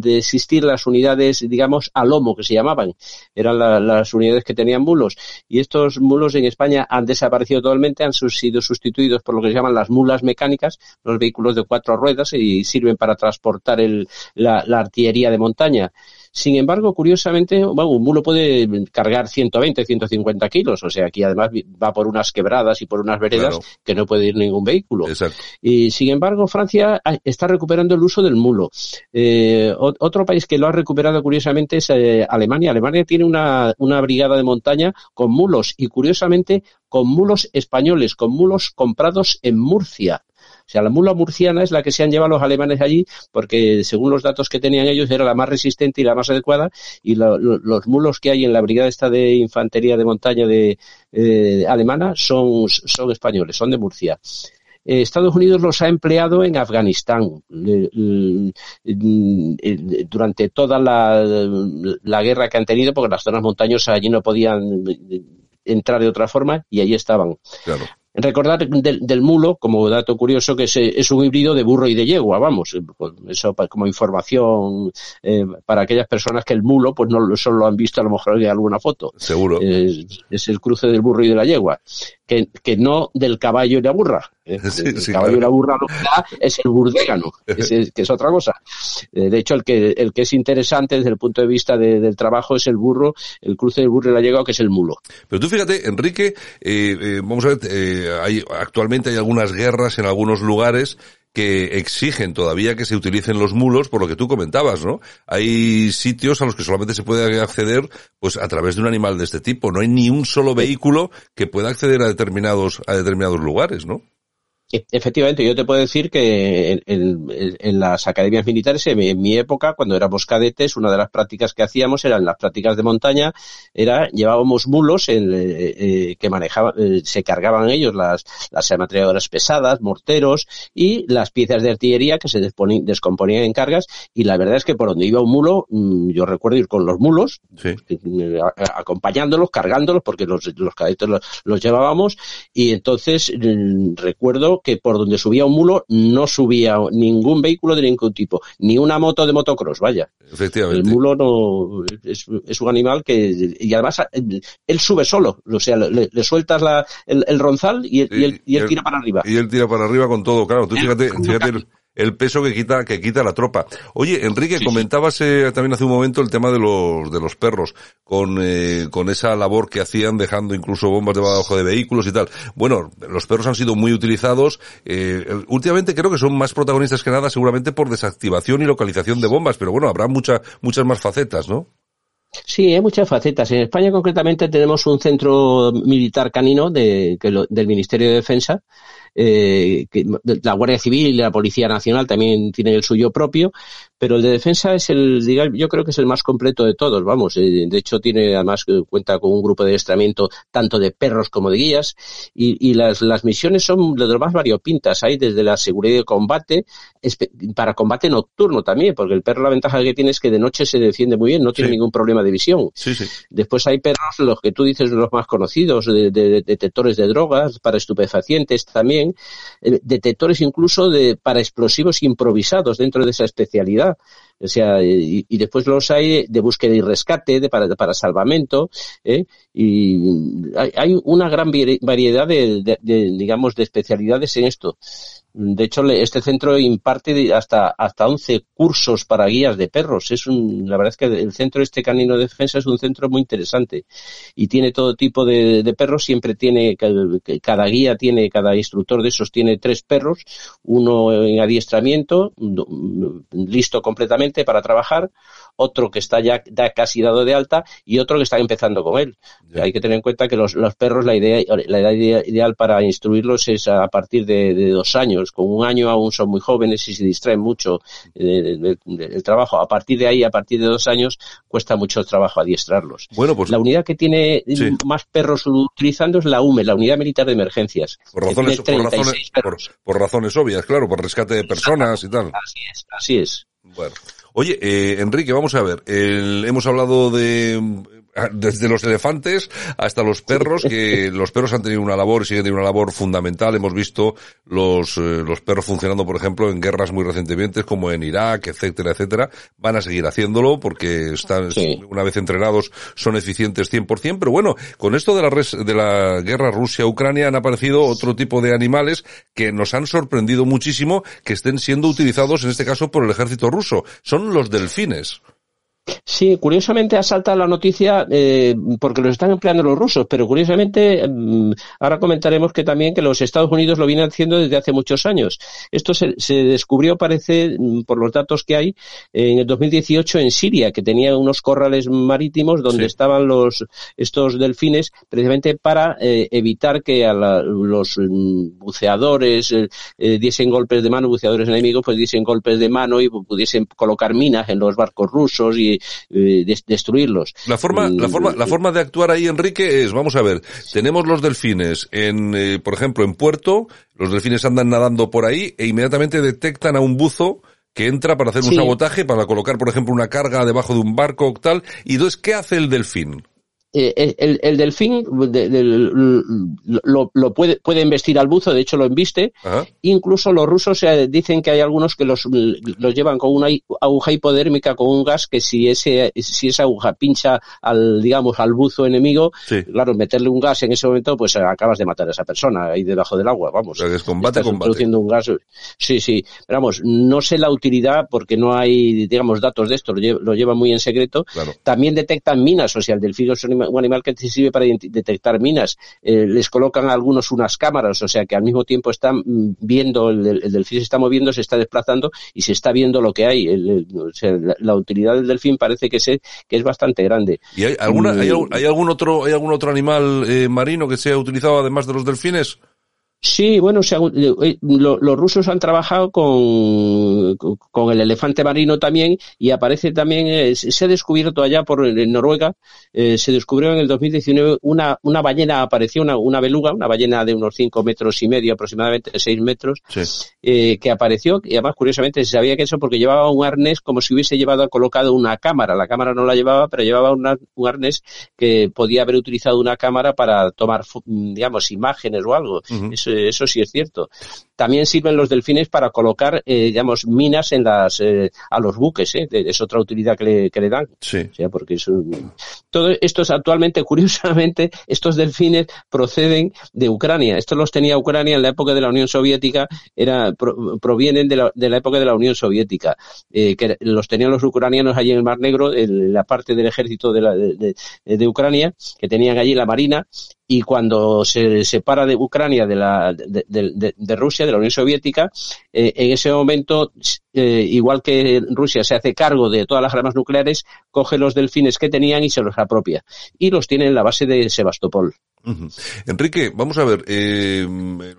existir las unidades, digamos, a lomo que se llamaban. Eran las unidades que tenían mulos. Y estos mulos en España han desaparecido totalmente, han sido sustituidos por lo que se llaman las mulas mecánicas, los vehículos de cuatro ruedas y sirven para transportar el, la artillería de montaña. Sin embargo, curiosamente, un mulo puede cargar 120, 150 kilos, o sea, aquí además va por unas quebradas y por unas veredas que no puede ir ningún vehículo. Exacto. Y sin embargo, Francia está recuperando el uso del mulo. Eh, otro país que lo ha recuperado curiosamente es eh, Alemania. Alemania tiene una, una brigada de montaña con mulos y curiosamente con mulos españoles, con mulos comprados en Murcia. O sea, la mula murciana es la que se han llevado los alemanes allí porque, según los datos que tenían ellos, era la más resistente y la más adecuada y los mulos que hay en la brigada esta de infantería de montaña de, eh, alemana son, son españoles, son de Murcia. Eh, Estados Unidos los ha empleado en Afganistán durante toda la, guerra que han tenido, porque las zonas montañosas allí no podían entrar de otra forma y allí estaban. Claro. Recordar del, mulo, como dato curioso, que es, un híbrido de burro y de yegua, vamos, eh, pues, eso como información eh, para aquellas personas que el mulo, pues no solo lo han visto a lo mejor en alguna foto. Seguro. es el cruce del burro y de la yegua que, que no del caballo y la burra. ¿eh? el caballo y la burra lo que da es el burdégano, que es, otra cosa. Eh, de hecho, el que, el que es interesante desde el punto de vista del trabajo es el burro, el cruce del burro y la yegua, que es el mulo. Pero tú fíjate, Enrique, eh, vamos a ver, hay, actualmente hay algunas guerras en algunos lugares que exigen todavía que se utilicen los mulos, por lo que tú comentabas, ¿no? Hay sitios a los que solamente se puede acceder, pues a través de un animal de este tipo. No hay ni un solo vehículo que pueda acceder a determinados, a determinados lugares, ¿no? E, efectivamente, yo te puedo decir que en, las academias militares, en mi, época, cuando éramos cadetes, una de las prácticas que hacíamos eran las prácticas de montaña, era llevábamos mulos en, eh, eh, que manejaban, eh, se cargaban ellos las, las ametralladoras pesadas, morteros y las piezas de artillería que se descomponían en cargas y la verdad es que por donde iba un mulo, mm, yo recuerdo ir con los mulos, acompañándolos, cargándolos, porque los, los cadetes los, los llevábamos y entonces mm, recuerdo que por donde subía un mulo no subía ningún vehículo de ningún tipo, ni una moto de motocross, vaya. Efectivamente. El mulo no es, un animal que y además él sube solo, o sea, le, sueltas la, el, ronzal y, él, y, él, tira para arriba. Y él tira para arriba con todo, claro. Tú fíjate, fíjate el peso que quita, que quita la tropa. Oye, Enrique, comentabas eh, también hace un momento el tema de los, de los perros, con, eh, con esa labor que hacían dejando incluso bombas debajo de vehículos y tal. Bueno, los perros han sido muy utilizados. Eh, últimamente creo que son más protagonistas que nada seguramente por desactivación y localización de bombas, pero bueno, habrá muchas muchas más facetas, ¿no? Sí, hay muchas facetas. En España concretamente tenemos un centro militar canino de, del Ministerio de Defensa eh, que la Guardia Civil y la Policía Nacional también tienen el suyo propio, pero el de defensa es el, digamos, yo creo que es el más completo de todos, vamos. Eh, de hecho, tiene además eh, cuenta con un grupo de adiestramiento tanto de perros como de guías y, y las, las misiones son de lo más variopintas. Hay desde la seguridad de combate, para combate nocturno también, porque el perro la ventaja que tiene es que de noche se defiende muy bien, no tiene ningún problema de visión. Sí, sí. Después hay perros, los que tú dices, los más conocidos, de, de detectores de drogas, para estupefacientes también, eh, detectores incluso de, para explosivos improvisados dentro de esa especialidad. O sea, y, después los hay de búsqueda y rescate, de, para, para salvamento, ¿eh? y hay, una gran variedad de, digamos, de especialidades en esto. De hecho, este centro imparte hasta, hasta 11 cursos para guías de perros. Es un, la verdad es que el centro este canino de defensa es un centro muy interesante y tiene todo tipo de, de perros. Siempre tiene, cada guía tiene, cada instructor de esos tiene tres perros, uno en adiestramiento, listo completamente para trabajar, otro que está ya, casi dado de alta y otro que está empezando con él. Hay que tener en cuenta que los, los perros, la idea, la edad ideal para instruirlos es a partir de, de, dos años. Con un año aún son muy jóvenes y se distraen mucho del, trabajo. A partir de ahí, a partir de dos años, cuesta mucho trabajo adiestrarlos. Bueno, pues. La unidad que tiene más perros utilizando es la UME, la Unidad Militar de Emergencias. Por razones, por razones, por, razones obvias, claro, por rescate de personas y tal. Así es, así es. Bueno. Oye, eh, Enrique, vamos a ver. El, hemos hablado de desde los elefantes hasta los perros, que los perros han tenido una labor y siguen teniendo una labor fundamental. Hemos visto los, eh, los perros funcionando, por ejemplo, en guerras muy recientemente, como en Irak, etcétera, etcétera. Van a seguir haciéndolo porque están, una vez entrenados, son eficientes 100%. Pero bueno, con esto de la, de la guerra Rusia-Ucrania han aparecido otro tipo de animales que nos han sorprendido muchísimo que estén siendo utilizados, en este caso, por el ejército ruso. Son los delfines. Sí, curiosamente ha saltado la noticia eh, porque los están empleando los rusos, pero curiosamente mm, ahora comentaremos que también que los Estados Unidos lo vienen haciendo desde hace muchos años. Esto se, descubrió, parece, mm, por los datos que hay, en el 2018 en Siria, que tenía unos corrales marítimos donde estaban los estos delfines precisamente para eh, evitar que a los mm, buceadores eh, diesen golpes de mano, buceadores enemigos, pues diesen golpes de mano y pudiesen colocar minas en los barcos rusos y eh, destruirlos. La forma, la forma, la forma de actuar ahí, Enrique, es, vamos a ver, tenemos los delfines en, eh, por ejemplo, en puerto, los delfines andan nadando por ahí e inmediatamente detectan a un buzo que entra para hacer un sabotaje, para colocar, por ejemplo, una carga debajo de un barco o tal. Y entonces, ¿qué hace el delfín? Eh, el, el, delfín lo, lo, puede, puede investir al buzo, de hecho lo embiste. Incluso los rusos eh, dicen que hay algunos que los, los llevan con una aguja hipodérmica, con un gas que si ese, si esa aguja pincha al, digamos, al buzo enemigo, claro, meterle un gas en ese momento, pues acabas de matar a esa persona ahí debajo del agua, vamos. O sea, es combate, combate. un gas. Sí, sí. Pero vamos, no sé la utilidad porque no hay, digamos, datos de esto, lo, lleva, lo llevan muy en secreto. También detectan minas, o sea, el delfín es un animal que sirve para detectar minas. Eh, les colocan a algunos unas cámaras, o sea que al mismo tiempo están mm, viendo, el, delfín se está moviendo, se está desplazando y se está viendo lo que hay. la, utilidad del delfín parece que, que es bastante grande. ¿Y hay, alguna, hay, mm. algún otro, hay algún otro animal eh, marino que sea utilizado además de los delfines? Sí, bueno, eh, eh, los rusos han trabajado con, con el elefante marino también y aparece también, eh, se ha descubierto allá por Noruega, se descubrió en el 2019 una, una ballena, apareció una, una beluga, una ballena de unos cinco metros y medio, aproximadamente seis metros, que apareció y además curiosamente se sabía que eso porque llevaba un arnés como si hubiese llevado colocado una cámara. La cámara no la llevaba, pero llevaba un arnés que podía haber utilizado una cámara para tomar, digamos, imágenes o algo. Eso sí es cierto. También sirven los delfines para colocar, eh, digamos, minas en las, eh, a los buques, ¿eh? es otra utilidad que le, que le dan. Sí. O sea, porque es un... todo esto es actualmente, curiosamente, estos delfines proceden de Ucrania. Estos los tenía Ucrania en la época de la Unión Soviética, era, provienen de la, de la época de la Unión Soviética, eh, que los tenían los ucranianos allí en el Mar Negro, en la parte del ejército de, la, de, de Ucrania, que tenían allí la marina, y cuando se separa de Ucrania de, la, de, de, de Rusia, de la Unión Soviética, eh, en ese momento, eh, igual que Rusia se hace cargo de todas las armas nucleares, coge los delfines que tenían y se los apropia. Y los tiene en la base de Sebastopol. Enrique, vamos a ver, eh,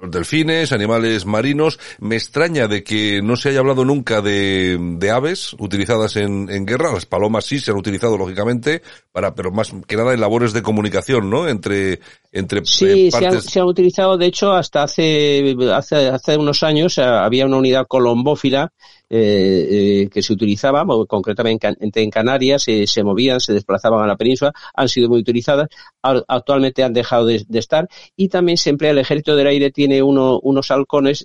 los delfines, animales marinos, me extraña de que no se haya hablado nunca de, de aves utilizadas en, en, guerra, las palomas sí se han utilizado lógicamente, para, pero más que nada en labores de comunicación, ¿no? Entre, entre sí, se, han, se, han, utilizado, de hecho, hasta hace, hace, hace unos años eh, había una unidad colombófila eh, eh, que se utilizaban, concretamente en, Canarias, se movían, se desplazaban a la península, han sido muy utilizadas, actualmente han dejado de, estar y también se emplea el ejército del aire, tiene uno, unos halcones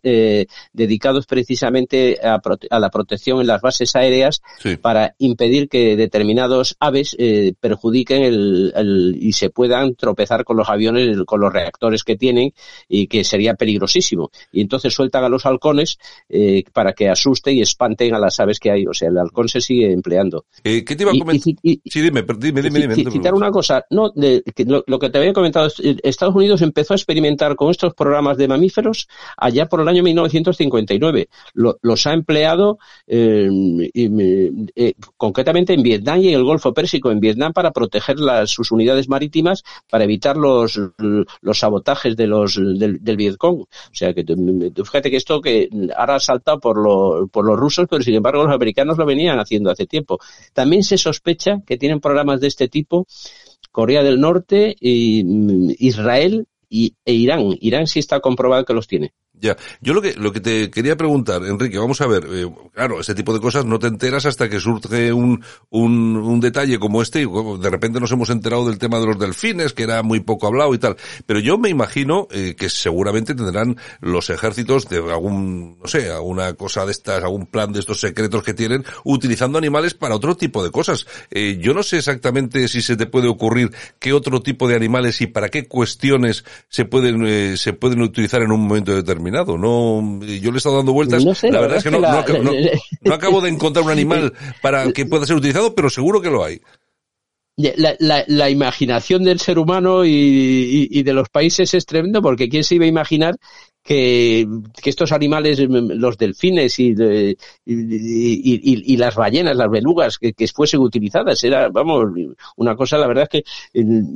dedicados precisamente a, la protección en las bases aéreas para impedir que determinados aves perjudiquen el, y se puedan tropezar con los aviones, con los reactores que tienen y que sería peligrosísimo. Y entonces sueltan a los halcones para que asusten y espanten a las aves que hay. O sea, el halcón se sigue empleando. Eh, ¿Qué te iba a comentar? sí, dime, dime, dime. dime, citar una cosa. No, de, lo, que te había comentado, eh, Estados Unidos empezó a experimentar con estos programas de mamíferos allá por el año 1959. los ha empleado eh, concretamente en Vietnam y en el Golfo Pérsico. En Vietnam para proteger las, sus unidades marítimas, para evitar los, los sabotajes de los, del, del Vietcong. O sea, que fíjate que esto que ahora ha saltado por, lo, por los rusos, pero sin embargo los americanos lo venían haciendo hace tiempo. También se sospecha que tienen programas de este tipo Corea del Norte, y, mm, Israel y, e Irán. Irán sí está comprobado que los tiene. Ya, yo lo que, lo que te quería preguntar, Enrique, vamos a ver, eh, claro, ese tipo de cosas no te enteras hasta que surge un, un, un detalle como este y de repente nos hemos enterado del tema de los delfines, que era muy poco hablado y tal. Pero yo me imagino eh, que seguramente tendrán los ejércitos de algún, no sé, alguna cosa de estas, algún plan de estos secretos que tienen, utilizando animales para otro tipo de cosas. Eh, yo no sé exactamente si se te puede ocurrir qué otro tipo de animales y para qué cuestiones se pueden, eh, se pueden utilizar en un momento determinado. No, yo le he estado dando vueltas. la, verdad es que, no, acabo de encontrar un animal para que pueda ser utilizado, pero seguro que lo hay. La, imaginación del ser humano y, de los países es tremendo porque quién se iba a imaginar que, que estos animales, los delfines y, y, y, las ballenas, las belugas, que, que, fuesen utilizadas. Era, vamos, una cosa, la verdad es que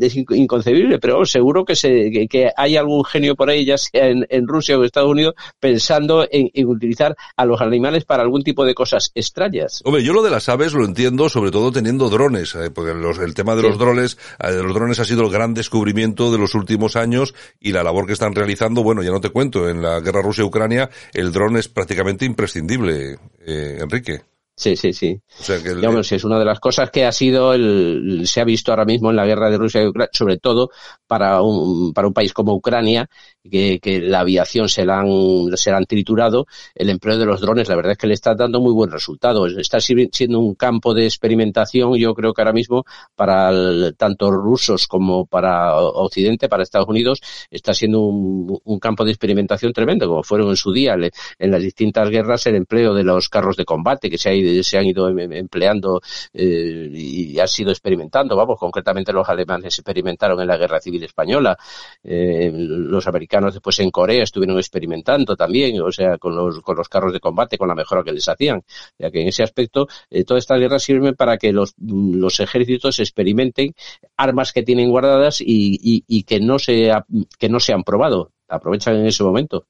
es inconcebible, pero seguro que, se, que, hay algún genio por ahí, ya sea en, en Rusia o Estados Unidos, pensando en, en, utilizar a los animales para algún tipo de cosas extrañas. Hombre, yo lo de las aves lo entiendo, sobre todo teniendo drones, eh, porque los, el tema de los drones, eh, de los drones ha sido el gran descubrimiento de los últimos años y la labor que están realizando, bueno, ya no te cuento en la guerra Rusia-Ucrania, el dron es prácticamente imprescindible, eh, Enrique. Sí, sí, sí. O sea que es una de las cosas que ha sido el, se ha visto ahora mismo en la guerra de Rusia y Ucrania, sobre todo para un, para un país como Ucrania, que, que la aviación se la, han, se han triturado, el empleo de los drones, la verdad es que le está dando muy buen resultado. Está siendo un campo de experimentación, yo creo que ahora mismo, para tanto rusos como para Occidente, para Estados Unidos, está siendo un, campo de experimentación tremendo, como fueron en su día en las distintas guerras el empleo de los carros de combate que se ha se han ido em, em, empleando eh, y han sido experimentando, vamos, concretamente los alemanes experimentaron en la Guerra Civil Española, eh, los americanos después en Corea estuvieron experimentando también, o sea, con los, con los carros de combate, con la mejora que les hacían, ya que en ese aspecto eh, todas estas guerras sirven para que los, los ejércitos experimenten armas que tienen guardadas y, y, y que no se que no se han probado aprovechan en ese momento.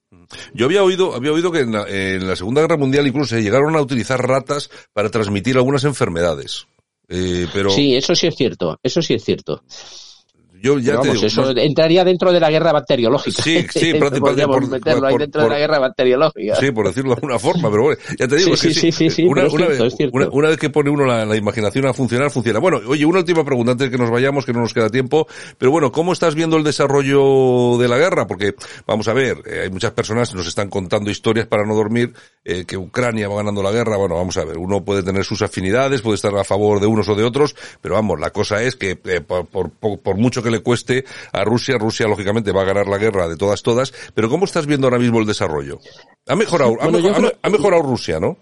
Yo había oído, había oído que en la, Segunda Guerra Mundial incluso se llegaron a utilizar ratas para transmitir algunas enfermedades. Eh, pero... Sí, eso sí es cierto, eso sí es cierto. Yo ya te eso entraría dentro de la guerra bacteriológica. Sí, sí, prácticamente. por, meterlo ahí dentro de la guerra bacteriológica. Sí, por decirlo de alguna forma, pero bueno, ya te digo sí, sí, sí, sí, una, una, vez, una, vez que pone uno la, imaginación a funcionar, funciona. Bueno, oye, una última pregunta antes de que nos vayamos, que no nos queda tiempo, pero bueno, ¿cómo estás viendo el desarrollo de la guerra? Porque, vamos a ver, eh, hay muchas personas que nos están contando historias para no dormir, eh, que Ucrania va ganando la guerra, bueno, vamos a ver, uno puede tener sus afinidades, puede estar a favor de unos o de otros, pero vamos, la cosa es que eh, por, por, por mucho que le cueste, a Rusia. Rusia, lógicamente, va a ganar la guerra de todas, todas. Pero ¿cómo estás viendo ahora mismo el desarrollo? Ha mejorado, ha, mejorado Rusia, ¿no?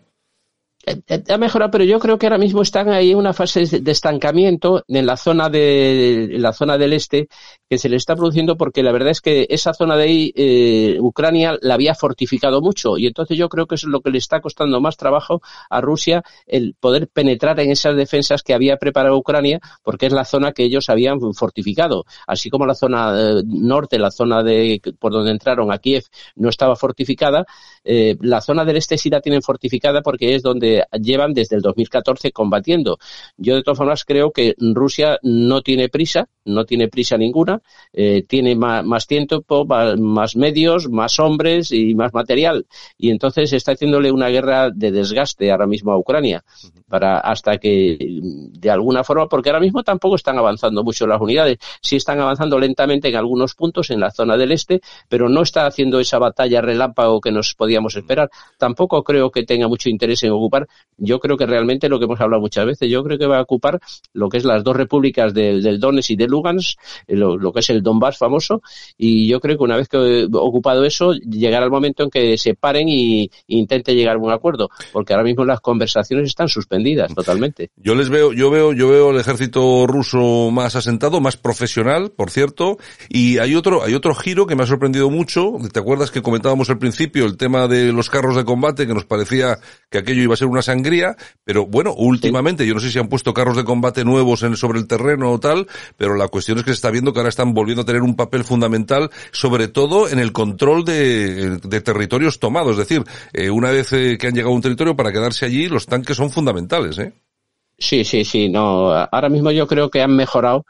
Eh, eh, ha mejorado, pero yo creo que ahora mismo están ahí en una fase de estancamiento en la zona de la zona del este que se le está produciendo porque la verdad es que esa zona de ahí eh, Ucrania la había fortificado mucho. Y entonces yo creo que eso es lo que le está costando más trabajo a Rusia el poder penetrar en esas defensas que había preparado Ucrania porque es la zona que ellos habían fortificado. Así como la zona norte la zona de por donde entraron a Kiev no estaba fortificada la zona del este sí la tienen fortificada porque es donde que llevan desde el 2014 combatiendo. Yo de todas formas creo que Rusia no tiene prisa, no tiene prisa ninguna, eh, tiene más, tiempo, más medios, más hombres y más material. Y entonces está haciéndole una guerra de desgaste ahora mismo a Ucrania para hasta que de alguna forma, porque ahora mismo tampoco están avanzando mucho las unidades, sí están avanzando lentamente en algunos puntos en la zona del este, pero no está haciendo esa batalla relámpago que nos podíamos esperar. Tampoco creo que tenga mucho interés en ocupar. Yo creo que realmente lo que hemos hablado muchas veces, yo creo que va a ocupar lo que es las dos repúblicas del, del Donetsk y de Lugansk, eh, lo, que es el Donbass famoso, y yo creo que una vez que ocupado eso, llegará el momento en que se paren y, intente llegar a un acuerdo, porque ahora mismo las conversaciones están suspendidas totalmente. Yo les veo, yo veo, yo veo el ejército ruso más asentado, más profesional, por cierto, y hay otro, hay otro giro que me ha sorprendido mucho. ¿Te acuerdas que comentábamos al principio el tema de los carros de combate, que nos parecía que aquello iba a ser una sangría, pero bueno, últimamente, yo no sé si han puesto carros de combate nuevos en, sobre el terreno o tal, pero la cuestión es que se está viendo que ahora están volviendo a tener un papel fundamental, sobre todo en el control de, territorios tomados. Es decir, eh, una vez eh, que han llegado a un territorio, para quedarse allí, los tanques son fundamentales, ¿eh? Sí, sí, sí, no. Ahora mismo yo creo que han mejorado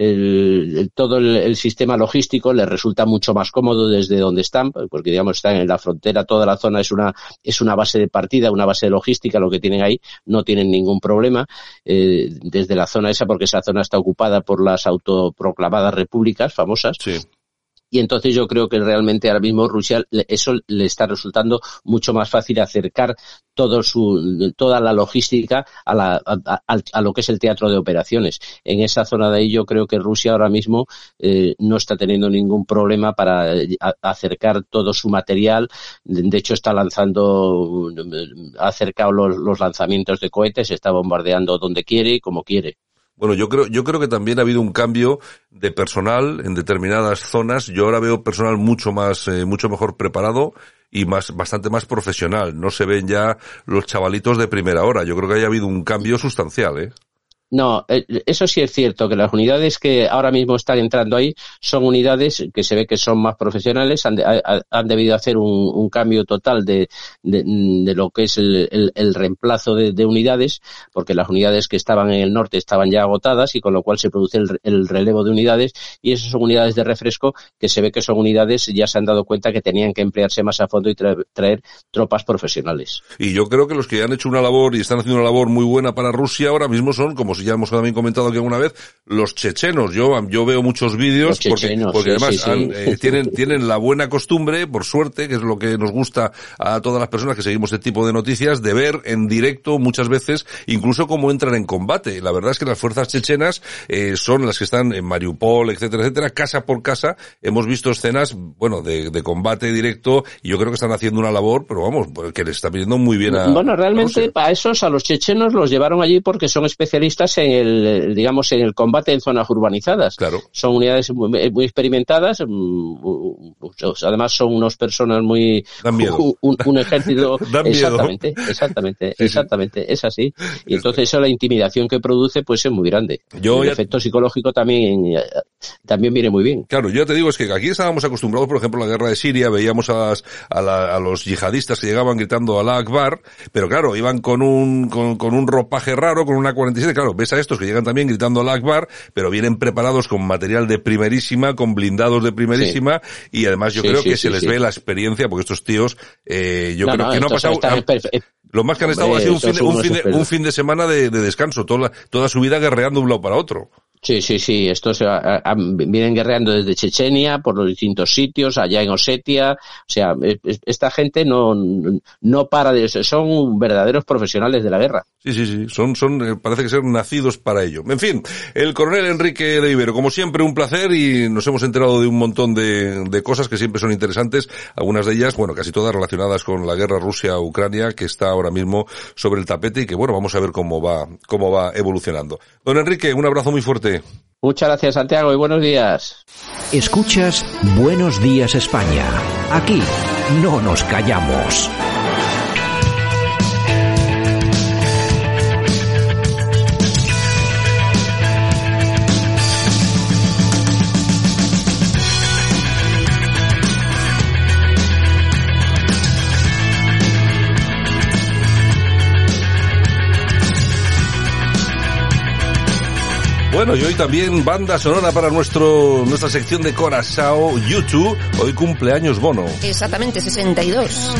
el, todo el, sistema logístico les resulta mucho más cómodo desde donde están, porque digamos están en la frontera, toda la zona es una es una base de partida, una base de logística, lo que tienen ahí, no tienen ningún problema eh, desde la zona esa, porque esa zona está ocupada por las autoproclamadas repúblicas famosas. Sí y entonces yo creo que realmente ahora mismo Rusia eso le está resultando mucho más fácil acercar todo su, toda la logística a, la, a, lo que es el teatro de operaciones. En esa zona de ahí yo creo que Rusia ahora mismo eh, no está teniendo ningún problema para eh, acercar todo su material. De hecho está lanzando, ha acercado los, los lanzamientos de cohetes, está bombardeando donde quiere y como quiere. Bueno, yo creo, yo creo que también ha habido un cambio de personal en determinadas zonas. Yo ahora veo personal mucho más, eh, mucho mejor preparado y más, bastante más profesional. No se ven ya los chavalitos de primera hora. Yo creo que haya habido un cambio sustancial, ¿eh? No, eh, eso sí es cierto, que las unidades que ahora mismo están entrando ahí son unidades que se ve que son más profesionales, han, han debido hacer un, un cambio total de, de, de, lo que es el, el, reemplazo de, de, unidades, porque las unidades que estaban en el norte estaban ya agotadas y con lo cual se produce el, el relevo de unidades y esas son unidades de refresco que se ve que son unidades, ya se han dado cuenta que tenían que emplearse más a fondo y traer tropas profesionales. Y yo creo que los que han hecho una labor y están haciendo una labor muy buena para Rusia ahora mismo son como ya hemos también comentado que alguna vez, los chechenos. Yo, yo veo muchos vídeos porque, porque además eh, tienen, tienen la buena costumbre, por suerte, que es lo que nos gusta a todas las personas que seguimos este tipo de noticias, de ver en directo muchas veces, incluso cómo entran en combate. La verdad es que las fuerzas chechenas eh, son las que están en Mariupol, etcétera, etcétera, casa por casa. Hemos visto escenas, bueno, de, de combate directo y yo creo que están haciendo una labor, pero vamos, que les está pidiendo muy bien a. Bueno, realmente a esos, a los chechenos los llevaron allí porque son especialistas en el, digamos, en el combate en zonas urbanizadas. Claro. Son unidades muy, experimentadas, mm, además son unas personas muy... Dan miedo. Un, ejército... exactamente, exactamente, exactamente, es así. Y entonces eso, la intimidación que produce, pues es muy grande. Yo el efecto psicológico también, eh, también viene muy bien. Claro, yo te digo, es que aquí estábamos acostumbrados, por ejemplo, a la guerra de Siria, veíamos a, a, a los yihadistas que llegaban gritando a la Akbar, pero claro, iban con un, con, con un ropaje raro, con una 47, claro, ves a estos que llegan también gritando al Akbar, pero vienen preparados con material de primerísima, con blindados de primerísima, y además yo creo que se les ve la experiencia, porque estos tíos, eh, yo creo que no ha pasado... lo más que han estado ha sido un fin, de, un, fin de, un fin de semana de, de descanso, toda, toda su vida guerreando de un lado para otro. Sí, sí, sí. Estos vienen guerreando desde Chechenia, por los distintos sitios, allá en Osetia. O sea, esta gente no, no para de. Son verdaderos profesionales de la guerra. Sí, sí, sí. Son, son, eh, parece que ser nacidos para ello. En fin, el coronel Enrique de Ibero, como siempre, un placer y nos hemos enterado de un montón de, de cosas que siempre son interesantes. Algunas de ellas, bueno, casi todas relacionadas con la guerra Rusia-Ucrania, que está ahora mismo sobre el tapete y que, bueno, vamos a ver cómo va, cómo va evolucionando. Don Enrique, un abrazo muy fuerte. Muchas gracias, Santiago, y buenos días. Escuchas Buenos Días España. Aquí no nos callamos. Bueno, y hoy también banda sonora para nuestro nuestra sección de Corazao YouTube. Hoy cumpleaños Bono. Exactamente, 62.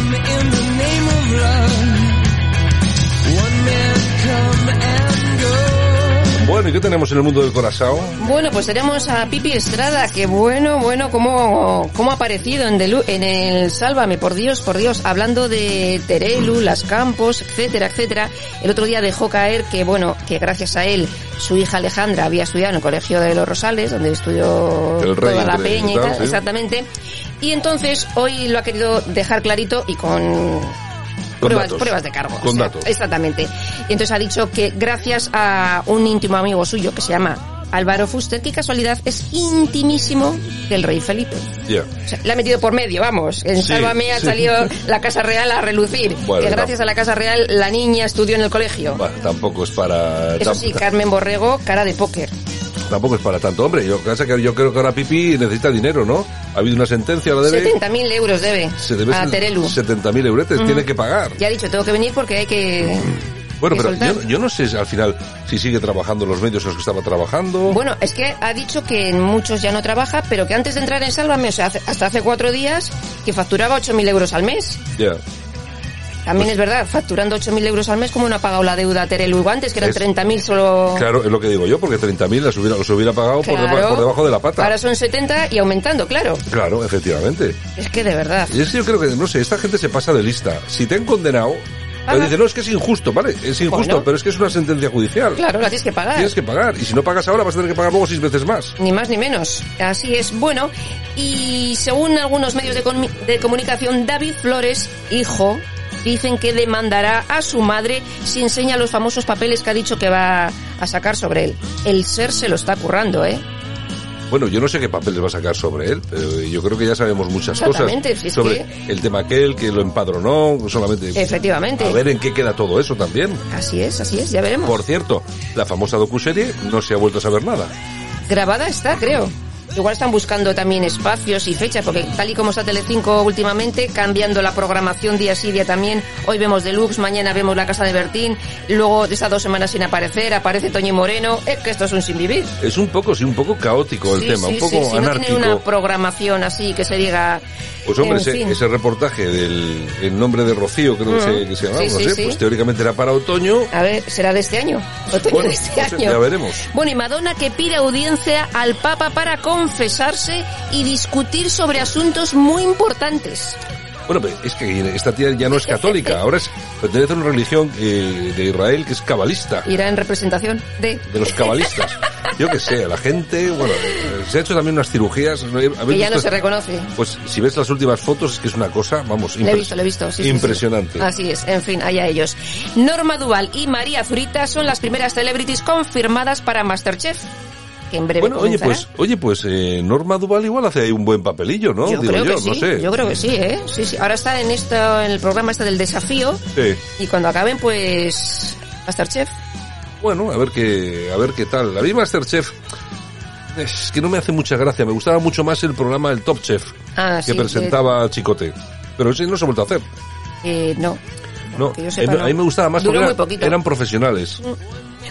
Bueno, ¿y qué tenemos en el mundo del Corazao? Bueno, pues tenemos a Pipi Estrada, que bueno, bueno, cómo, cómo ha aparecido en, Delu- en el Sálvame, por Dios, por Dios, hablando de Terelu, Las Campos, etcétera, etcétera. El otro día dejó caer que, bueno, que gracias a él, su hija Alejandra había estudiado en el Colegio de los Rosales, donde estudió Rey toda la peña y tal, sí. exactamente. Y entonces hoy lo ha querido dejar clarito y Con pruebas, datos. pruebas de cargo. Con datos. Exactamente. Y entonces ha dicho que gracias a un íntimo amigo suyo que se llama Álvaro Fuster, que casualidad es intimísimo del rey Felipe. Ya. O sea, le ha metido por medio, vamos. En Sí, Sálvame ha sí. salido la Casa Real a relucir. Bueno, que no. gracias a la Casa Real la niña estudió en el colegio. Bueno, tampoco es para... Eso sí, Carmen Borrego, cara de póker. Tampoco es para tanto. Hombre, yo, que yo creo que ahora Pipi necesita dinero, ¿no? Ha habido una sentencia, la debe... 70.000 euros debe, Se debe a Terelu. 70.000 euretes, Ujú. tiene que pagar. Ya ha dicho, tengo que venir porque hay que... Bueno, que pero yo, yo no sé al final si sigue trabajando los medios en los que estaba trabajando. Bueno, es que ha dicho que en muchos ya no trabaja, pero que antes de entrar en Sálvame, o sea, hace- hasta hace cuatro días, que facturaba 8.000 euros al mes. Ya. También Pues es verdad, facturando 8.000 euros al mes, como no ha pagado la deuda a Terelu antes, que eran Es- 30.000 solo... Claro, es lo que digo yo, porque 30.000 los hubiera, los hubiera pagado por, deba- Claro. por debajo de la pata. Ahora son 70 y aumentando, claro. Claro, efectivamente. Es que de verdad. Y es que yo creo que, no sé, esta gente se pasa de lista. Si te han condenado, Paga. le dice, no, es que es injusto, ¿vale? Es injusto, Bueno. pero es que es una sentencia judicial. Claro, la tienes que pagar. Tienes que pagar. Y si no pagas ahora, vas a tener que pagar luego seis veces más. Ni más ni menos. Así es. Bueno, y según algunos medios de, comu- de comunicación, David Flores, hijo, dicen que demandará a su madre si enseña los famosos papeles que ha dicho que va a sacar sobre él. El ser se lo está currando, ¿eh? Bueno, yo no sé qué papeles va a sacar sobre él, pero yo creo que ya sabemos muchas cosas si es sobre el tema aquel que lo empadronó, solamente. Efectivamente. A ver en qué queda todo eso también. Así es, así es, ya veremos. Por cierto, la famosa docuserie no se ha vuelto a saber nada. Grabada está, creo. Igual están buscando también espacios y fechas, porque tal y como está Telecinco últimamente, cambiando la programación día sí, día también. Hoy vemos Deluxe, mañana vemos La Casa de Bertín, luego de estas dos semanas sin aparecer, aparece Toño Moreno. Es que esto es un sin vivir. Es un poco, sí, un poco caótico el Sí, tema, sí, un poco sí, sí, No anárquico. tiene una programación así que se diga... Pues hombre, en ese, fin. ese reportaje del en nombre de Rocío, creo que, Mm. se, que se llamaba, no sé, pues teóricamente era para otoño. A ver, ¿será de este año? Otoño Bueno, de este no sé, año. ya veremos. Bueno, y Madonna que pide audiencia al Papa para confesarse y discutir sobre asuntos muy importantes. Bueno, pero es que esta tía ya no es católica, ahora es, pertenece a una religión eh, de Israel que es cabalista, Irá en representación de... de los cabalistas. Yo que sé, la gente, bueno, eh, se ha hecho también unas cirugías. ¿no? ¿Habéis Que ya no visto? se reconoce. Pues si ves las últimas fotos, es que es una cosa, vamos, Lo he visto, lo he visto. sí, sí, sí. impresionante. Así es, en fin, allá ellos. Norma Duval y María Zurita son las primeras celebrities confirmadas para Masterchef. Que en breve Bueno, oye, pues, oye, pues eh, Norma Duval igual hace ahí un buen papelillo, ¿no? Yo Digo creo yo, que sí, no sé. yo creo que sí, ¿eh? Sí, sí. Ahora está en esto, en el programa este del desafío Sí. y cuando acaben, pues Masterchef. Bueno, a ver qué, a ver qué tal. A mí Masterchef es que no me hace mucha gracia. Me gustaba mucho más el programa El Top Chef Ah, que sí, presentaba Chicote. Pero ese no se ha vuelto a hacer. Eh, no. No, que yo a mí- no. me gustaba más Duró porque muy eran, poquito. eran profesionales.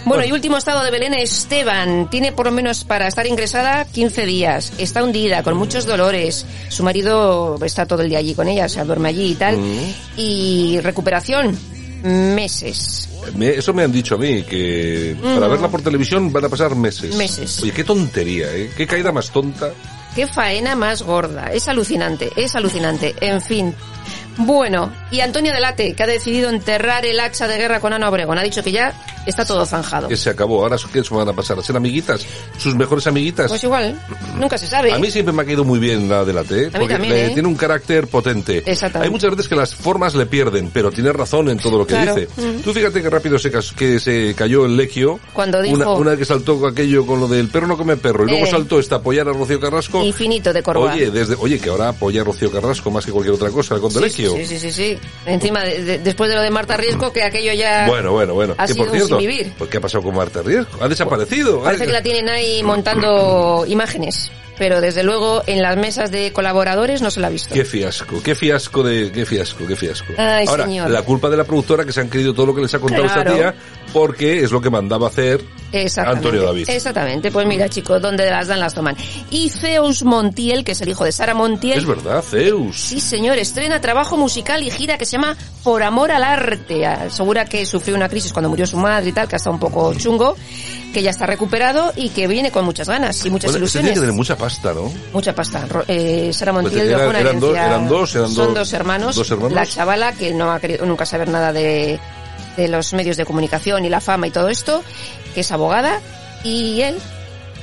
Bueno, y último estado de Belén Esteban. Tiene por lo menos para estar ingresada 15 días. Está hundida, con muchos dolores. Su marido está todo el día allí con ella, o sea, duerme allí y tal. Mm. Y recuperación, meses. Me- eso me han dicho a mí, que para Mm. verla por televisión van a pasar meses. Meses. Oye, qué tontería, ¿eh? Qué caída más tonta. Qué faena más gorda. Es alucinante, es alucinante. En fin. Bueno, y Antonio Delate, que ha decidido enterrar el hacha de guerra con Ana Obregón. Ha dicho que ya está todo zanjado. Que se acabó. Ahora, ¿qué eso van a pasar? ¿A ser amiguitas? ¿Sus mejores amiguitas? Pues igual, nunca se sabe. A mí siempre me ha caído muy bien la de la T, mí porque también, le- ¿eh? tiene un carácter potente. Exactamente. Hay muchas veces que las formas le pierden, pero tiene razón en todo lo que Claro. dice. Mm. Tú fíjate que rápido se, que se cayó el lequio. Cuando dijo- Una, una que saltó aquello con lo del perro no come perro, y luego Eh. saltó esta apoyar a Rocío Carrasco. Infinito de Corba. Oye, desde, oye, que ahora apoya a Rocío Carrasco más que cualquier otra cosa con Sí, Sí, sí, sí, sí. Encima, de- de- después de lo de Marta Riesco, que aquello ya... Bueno, bueno, bueno. Ha que sido por cierto, vivir. pues, ¿qué ha pasado con Marta Riesco? Ha desaparecido. Parece Ay, que la tienen ahí montando imágenes. Pero desde luego en las mesas de colaboradores no se la ha visto. Qué fiasco, qué fiasco de, qué fiasco, qué fiasco. Ay, Ahora, señor. la culpa de la productora que se han creído todo lo que les ha contado esta tía, porque es lo que mandaba hacer. Antonio David. Exactamente. Pues mira, chicos, donde las dan las toman. Y Zeus Montiel, que es el hijo de Sara Montiel. Es verdad, Zeus. Sí, señor, estrena trabajo musical y gira que se llama Por Amor al Arte. Asegura que sufrió una crisis cuando murió su madre y tal, que está un poco chungo, que ya está recuperado y que viene con muchas ganas y muchas Bueno, este tiene ilusiones. que tener mucha pasta, ¿no? Mucha pasta. Eh, Sara Montiel Pues eran- una eran dos- eran dos, eran Son dos- dos hermanos. dos hermanos. La chavala, que no ha querido nunca saber nada de, de los medios de comunicación y la fama y todo esto, que es abogada, y él.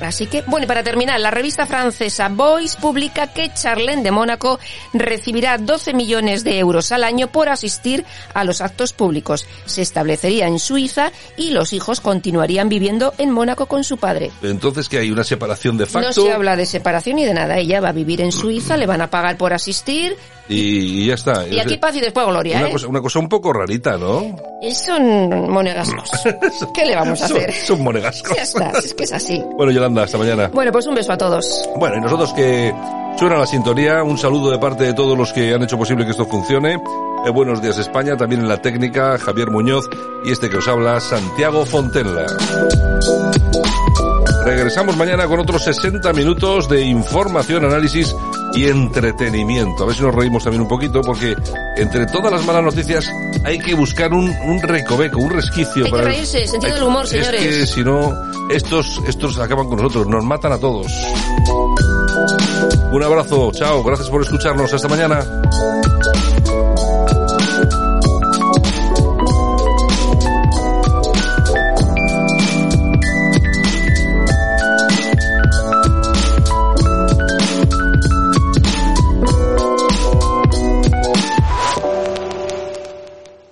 Así que, bueno, y para terminar, la revista francesa Voice publica que Charlene de Mónaco recibirá 12 millones de euros al año por asistir a los actos públicos. Se establecería en Suiza y los hijos continuarían viviendo en Mónaco con su padre. Entonces que hay una separación de facto No se habla de separación ni de nada. Ella va a vivir en Suiza, le van a pagar por asistir. Y, y ya está. Y aquí paz y después gloria, una, ¿eh? cosa, una cosa un poco rarita, ¿no? Y son monegascos. ¿Qué le vamos a Son- hacer? Son monegascos. Ya está, es que es así. Bueno, Yolanda, hasta mañana. Bueno, pues un beso a todos. Bueno, y nosotros que suena la sintonía, un saludo de parte de todos los que han hecho posible que esto funcione. Eh, buenos días España, también en la técnica, Javier Muñoz y este que os habla, Santiago Fontenla. Regresamos mañana con otros 60 minutos de información, análisis y entretenimiento. A ver si nos reímos también un poquito, porque entre todas las malas noticias hay que buscar un, un recoveco, un resquicio. Hay que reírse, sentido del humor, señores. Es que si no, estos, estos acaban con nosotros, nos matan a todos. Un abrazo, chao, gracias por escucharnos, hasta mañana.